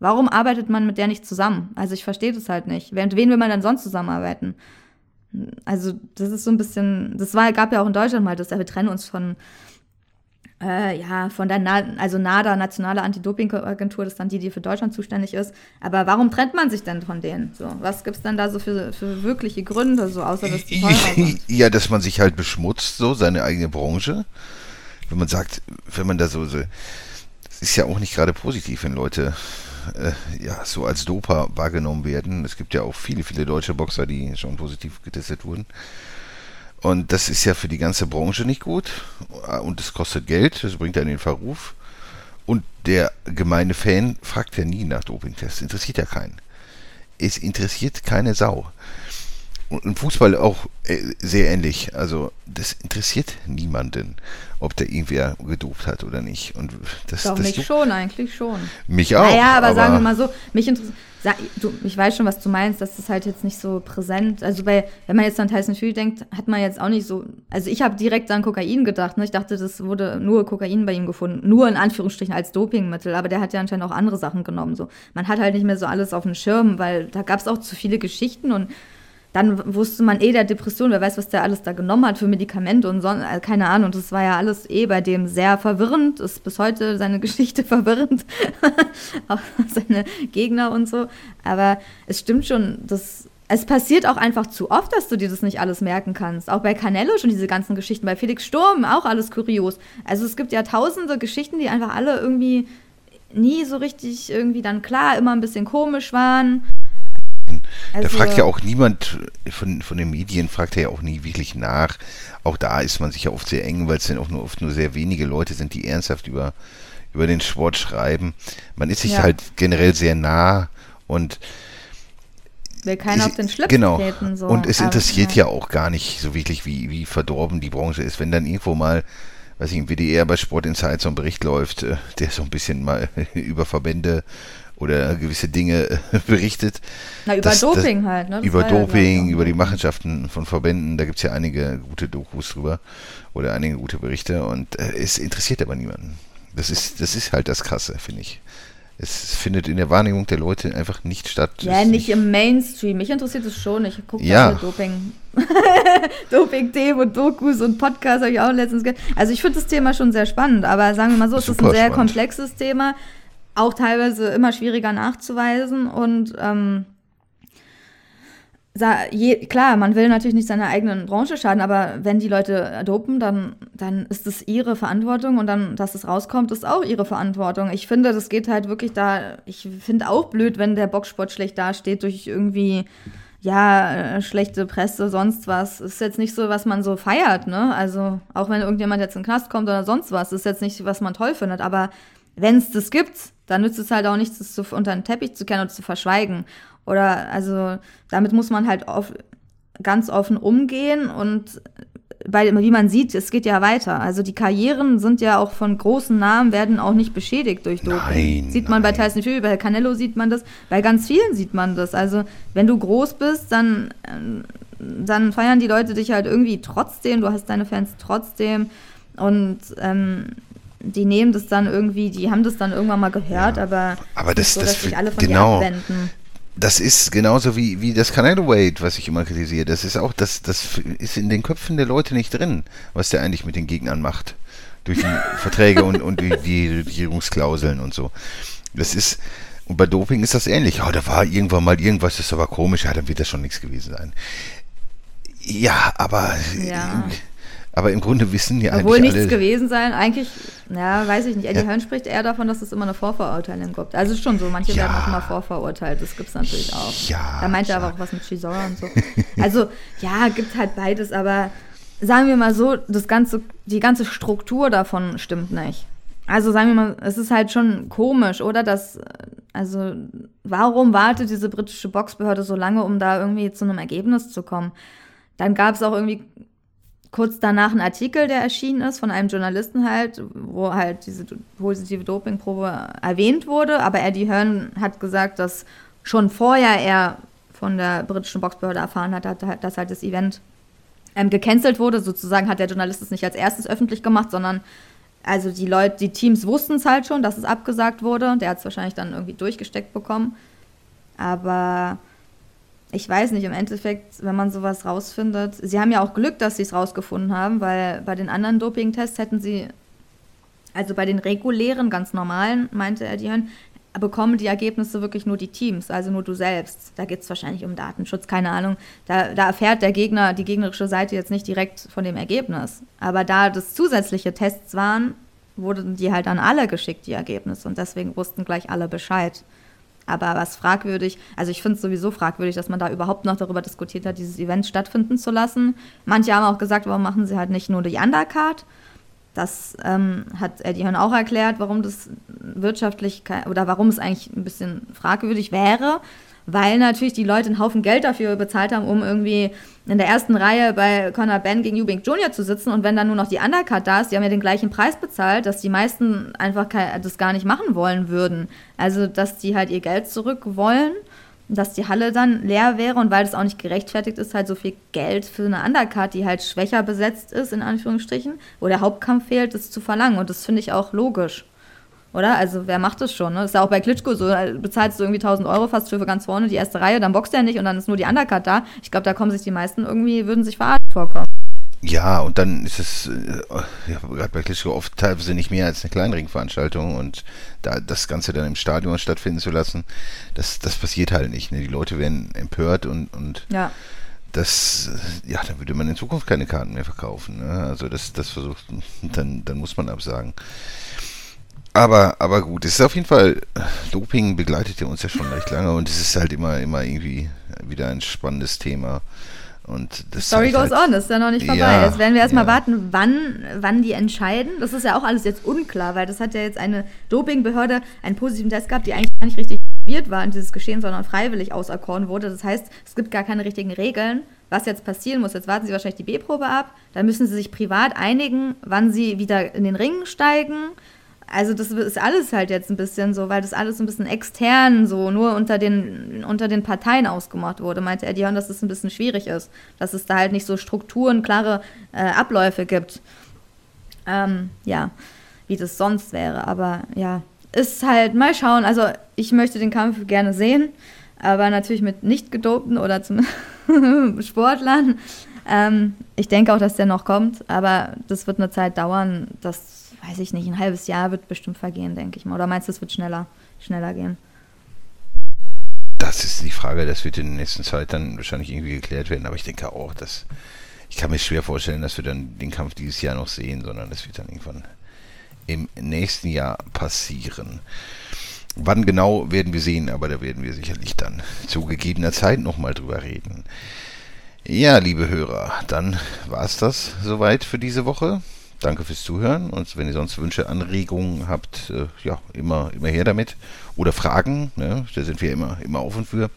Warum arbeitet man mit der nicht zusammen? Also ich verstehe das halt nicht. Mit wen will man denn sonst zusammenarbeiten? Also das ist so ein bisschen, das war, gab ja auch in Deutschland mal das, ja, wir trennen uns von, äh, ja, von der, Na also NADA, Nationale Anti-Doping-Agentur, das ist dann die, die für Deutschland zuständig ist. Aber warum trennt man sich denn von denen? So, was gibt's denn da so für, für wirkliche Gründe, so außer dass die teurer sind? Ja, dass man sich halt beschmutzt, so seine eigene Branche. Wenn man sagt, wenn man da so, so es ist ja auch nicht gerade positiv, wenn Leute äh, ja so als Doper wahrgenommen werden. Es gibt ja auch viele, viele deutsche Boxer, die schon positiv getestet wurden. Und das ist ja für die ganze Branche nicht gut. Und es kostet Geld, das bringt einen in den Verruf. Und der gemeine Fan fragt ja nie nach Dopingtests. Interessiert ja keinen. Es interessiert keine Sau. Und im Fußball auch äh, sehr ähnlich. Also das interessiert niemanden, ob der irgendwer gedopt hat oder nicht. Und das, Doch, das mich schon, eigentlich schon. mich auch. Naja, aber, sagen wir mal so, mich interessiert. Du, ich weiß schon, was du meinst, das ist halt jetzt nicht so präsent. Also bei, wenn man jetzt an Tyson Fury denkt, hat man jetzt auch nicht so. Also ich habe direkt an Kokain gedacht. Ne? Ich dachte, das wurde nur Kokain bei ihm gefunden. Nur in Anführungsstrichen als Dopingmittel. Aber der hat ja anscheinend auch andere Sachen genommen. So. Man hat halt nicht mehr so alles auf dem Schirm, weil da gab es auch zu viele Geschichten und dann wusste man eh der Depression, wer weiß, was der alles da genommen hat für Medikamente und so, äh, keine Ahnung. Das war ja alles eh bei dem sehr verwirrend, ist bis heute seine Geschichte verwirrend, auch seine Gegner und so. Aber es stimmt schon, das, es passiert auch einfach zu oft, dass du dir das nicht alles merken kannst. Auch bei Canelo schon diese ganzen Geschichten, bei Felix Sturm auch alles kurios. Also es gibt ja tausende Geschichten, die einfach alle irgendwie nie so richtig irgendwie dann klar, immer ein bisschen komisch waren. Da Also- fragt ja auch niemand von, von den Medien, fragt er ja auch nie wirklich nach. Auch da ist man sich ja oft sehr eng, weil es dann auch nur oft nur sehr wenige Leute sind, die ernsthaft über, über den Sport schreiben. Man ist sich Ja. halt generell sehr nah und will keiner auf den Schlips genau. treten. So. Und es Aber, interessiert ja. auch gar nicht so wirklich, wie, wie verdorben die Branche ist. Wenn dann irgendwo mal, weiß ich, im WDR bei Sport Insight so ein Bericht läuft, äh, der so ein bisschen mal über Verbände oder gewisse Dinge äh, berichtet. Na, über Das- das- Doping halt, ne? Das über ja, Doping, über die. Machenschaften von Verbänden, da gibt es ja einige gute Dokus drüber oder einige gute Berichte und äh, es interessiert aber niemanden. Das ist, das ist halt das Krasse, finde ich. Es findet in der Wahrnehmung der Leute einfach nicht statt. Ja, ist nicht im Mainstream. Mich interessiert es schon. Ich gucke Ja. Doping. Doping-Themen und Dokus und Podcasts habe ich auch letztens gehört. Also ich finde das Thema schon sehr spannend, aber sagen wir mal so, es ist ein sehr spannend. komplexes Thema, auch teilweise immer schwieriger nachzuweisen und ähm, je, klar, man will natürlich nicht seiner eigenen Branche schaden, aber wenn die Leute dopen, dann, dann ist es ihre Verantwortung und dann, dass es rauskommt, ist auch ihre Verantwortung. Ich finde, das geht halt wirklich da, ich finde auch blöd, wenn der Boxsport schlecht dasteht durch irgendwie, ja, äh, schlechte Presse, sonst was. Ist jetzt nicht so, was man so feiert, ne? Also, auch wenn irgendjemand jetzt in den Knast kommt oder sonst was, ist jetzt nicht, was man toll findet, aber wenn es das gibt, dann nützt es halt auch nichts, zu, unter den Teppich zu kennen oder zu verschweigen. Oder, also, damit muss man halt auf, ganz offen umgehen und bei, wie man sieht, es geht ja weiter. Also die Karrieren sind ja auch von großen Namen, werden auch nicht beschädigt durch Doping. Nein, sieht man bei nein. Tyson Fury, bei Canelo sieht man das, bei ganz vielen sieht man das. Also wenn du groß bist, dann, dann feiern die Leute dich halt irgendwie trotzdem, du hast deine Fans trotzdem und ähm, die nehmen das dann irgendwie, die haben das dann irgendwann mal gehört, aber, aber ist das- so, das dass sich alle von genau. abwenden. Das ist genauso wie, wie das Canelo Weight, was ich immer kritisiere. Das ist auch, das, das ist in den Köpfen der Leute nicht drin, was der eigentlich mit den Gegnern macht. Durch die Verträge und, und die, die Regierungsklauseln und so. Das ist, und bei Doping ist das ähnlich. Ja, da war irgendwann mal irgendwas, das ist aber komisch, ja, dann wird das schon nichts gewesen sein. Ja, aber, Ja. Aber im Grunde wissen ja Obwohl eigentlich nichts alle, gewesen sein, eigentlich, ja, weiß ich nicht. Eddie Ja. Hearn spricht eher davon, dass es immer eine Vorverurteilung gibt. Also ist schon so, manche Ja. werden auch immer vorverurteilt, das gibt es natürlich auch. Ja, Da meint er aber auch was mit Chisora und so. Also, ja, gibt halt beides, aber sagen wir mal so, das ganze, die ganze Struktur davon stimmt nicht. Also sagen wir mal, es ist halt schon komisch, oder? Dass, also, warum wartet diese britische Boxbehörde so lange, um da irgendwie zu einem Ergebnis zu kommen? Dann gab es auch irgendwie kurz danach einen Artikel, der erschienen ist, von einem Journalisten halt, wo halt diese positive Dopingprobe erwähnt wurde. Aber Eddie Hearn hat gesagt, dass schon vorher er von der britischen Boxbehörde erfahren hat- dass halt das Event ähm, gecancelt wurde. Sozusagen hat der Journalist es nicht als erstes öffentlich gemacht, sondern also die Leute, die Teams wussten es halt schon, dass es abgesagt wurde. Der hat es wahrscheinlich dann irgendwie durchgesteckt bekommen. Aber ich weiß nicht, im Endeffekt, wenn man sowas rausfindet, sie haben ja auch Glück, dass sie es rausgefunden haben, weil bei den anderen Dopingtests hätten sie, also bei den regulären, ganz normalen, meinte er, die bekommen die Ergebnisse wirklich nur die Teams, also nur du selbst. Da geht es wahrscheinlich um Datenschutz, keine Ahnung. Da, da erfährt der Gegner, die gegnerische Seite jetzt nicht direkt von dem Ergebnis. Aber da das zusätzliche Tests waren, wurden die halt an alle geschickt, die Ergebnisse. Und deswegen wussten gleich alle Bescheid. Aber was fragwürdig, also ich finde es sowieso fragwürdig, dass man da überhaupt noch darüber diskutiert hat, dieses Event stattfinden zu lassen. Manche haben auch gesagt, warum machen sie halt nicht nur die Undercard? Das ähm, hat Eddie Hearn auch erklärt, warum das wirtschaftlich oder warum es eigentlich ein bisschen fragwürdig wäre, weil natürlich die Leute einen Haufen Geld dafür bezahlt haben, um irgendwie in der ersten Reihe bei Conor Ben gegen Eubank Jr. zu sitzen und wenn dann nur noch die Undercard da ist, die haben ja den gleichen Preis bezahlt, dass die meisten einfach das gar nicht machen wollen würden. Also, dass die halt ihr Geld zurück wollen dass die Halle dann leer wäre und weil das auch nicht gerechtfertigt ist, halt so viel Geld für eine Undercard, die halt schwächer besetzt ist, in Anführungsstrichen, wo der Hauptkampf fehlt, das zu verlangen. Und das finde ich auch logisch. Oder? Also, wer macht das schon? Ne? Ist ja auch bei Klitschko so, bezahlst du irgendwie 1000 Euro fast für ganz vorne die erste Reihe, dann boxt er nicht und dann ist nur die Undercard da. Ich glaube, da kommen sich die meisten irgendwie, würden sich verarscht vorkommen. Ja, und dann ist es äh, ja, gerade bei Klitschko oft teilweise nicht mehr als eine Kleinringveranstaltung und da das Ganze dann im Stadion stattfinden zu lassen, das, das passiert halt nicht. Ne? Die Leute werden empört und, und Ja. das, äh, ja, dann würde man in Zukunft keine Karten mehr verkaufen. Ne? Also das, das versucht, dann, dann muss man absagen. Aber, aber gut, es ist auf jeden Fall, Doping begleitet ja uns ja schon recht lange und es ist halt immer, immer irgendwie wieder ein spannendes Thema. Und das Story goes halt, on, ist ja noch nicht vorbei. Ja, jetzt werden wir erstmal ja. warten, wann, wann die entscheiden. Das ist ja auch alles jetzt unklar, weil das hat ja jetzt eine Dopingbehörde einen positiven Test gehabt, die eigentlich gar nicht richtig involviert war in dieses Geschehen, sondern freiwillig auserkoren wurde. Das heißt, es gibt gar keine richtigen Regeln, was jetzt passieren muss. Jetzt warten sie wahrscheinlich die B-Probe ab, dann müssen sie sich privat einigen, wann sie wieder in den Ring steigen. Also das ist alles halt jetzt ein bisschen so, weil das alles ein bisschen extern so nur unter den, unter den Parteien ausgemacht wurde, meinte Eddie Horn, dass es das ein bisschen schwierig ist, dass es da halt nicht so Strukturen, klare äh, Abläufe gibt. Ähm, ja, wie das sonst wäre. Aber ja, ist halt, mal schauen. Also ich möchte den Kampf gerne sehen, aber natürlich mit nicht gedopten oder zum Sportlern. Ähm, ich denke auch, dass der noch kommt, aber das wird eine Zeit dauern. Das weiß ich nicht, ein halbes Jahr wird bestimmt vergehen, denke ich mal. Oder meinst du, es wird schneller, schneller gehen? Das ist die Frage, das wird in der nächsten Zeit dann wahrscheinlich irgendwie geklärt werden, aber ich denke auch, dass ich kann mir schwer vorstellen, dass wir dann den Kampf dieses Jahr noch sehen, sondern das wird dann irgendwann im nächsten Jahr passieren. Wann genau werden wir sehen, aber da werden wir sicherlich dann zu gegebener Zeit nochmal drüber reden. Ja, liebe Hörer, dann war es das soweit für diese Woche. Danke fürs Zuhören und wenn ihr sonst Wünsche, Anregungen habt, äh, ja, immer, immer her damit. Oder Fragen, ne? da sind wir immer, immer offen für.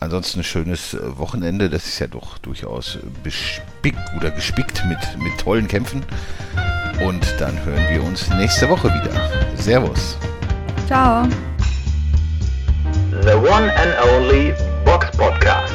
Ansonsten ein schönes äh, Wochenende, das ist ja doch durchaus bespickt oder gespickt mit, mit tollen Kämpfen. Und dann hören wir uns nächste Woche wieder. Servus. Ciao. The one and only Box Podcast.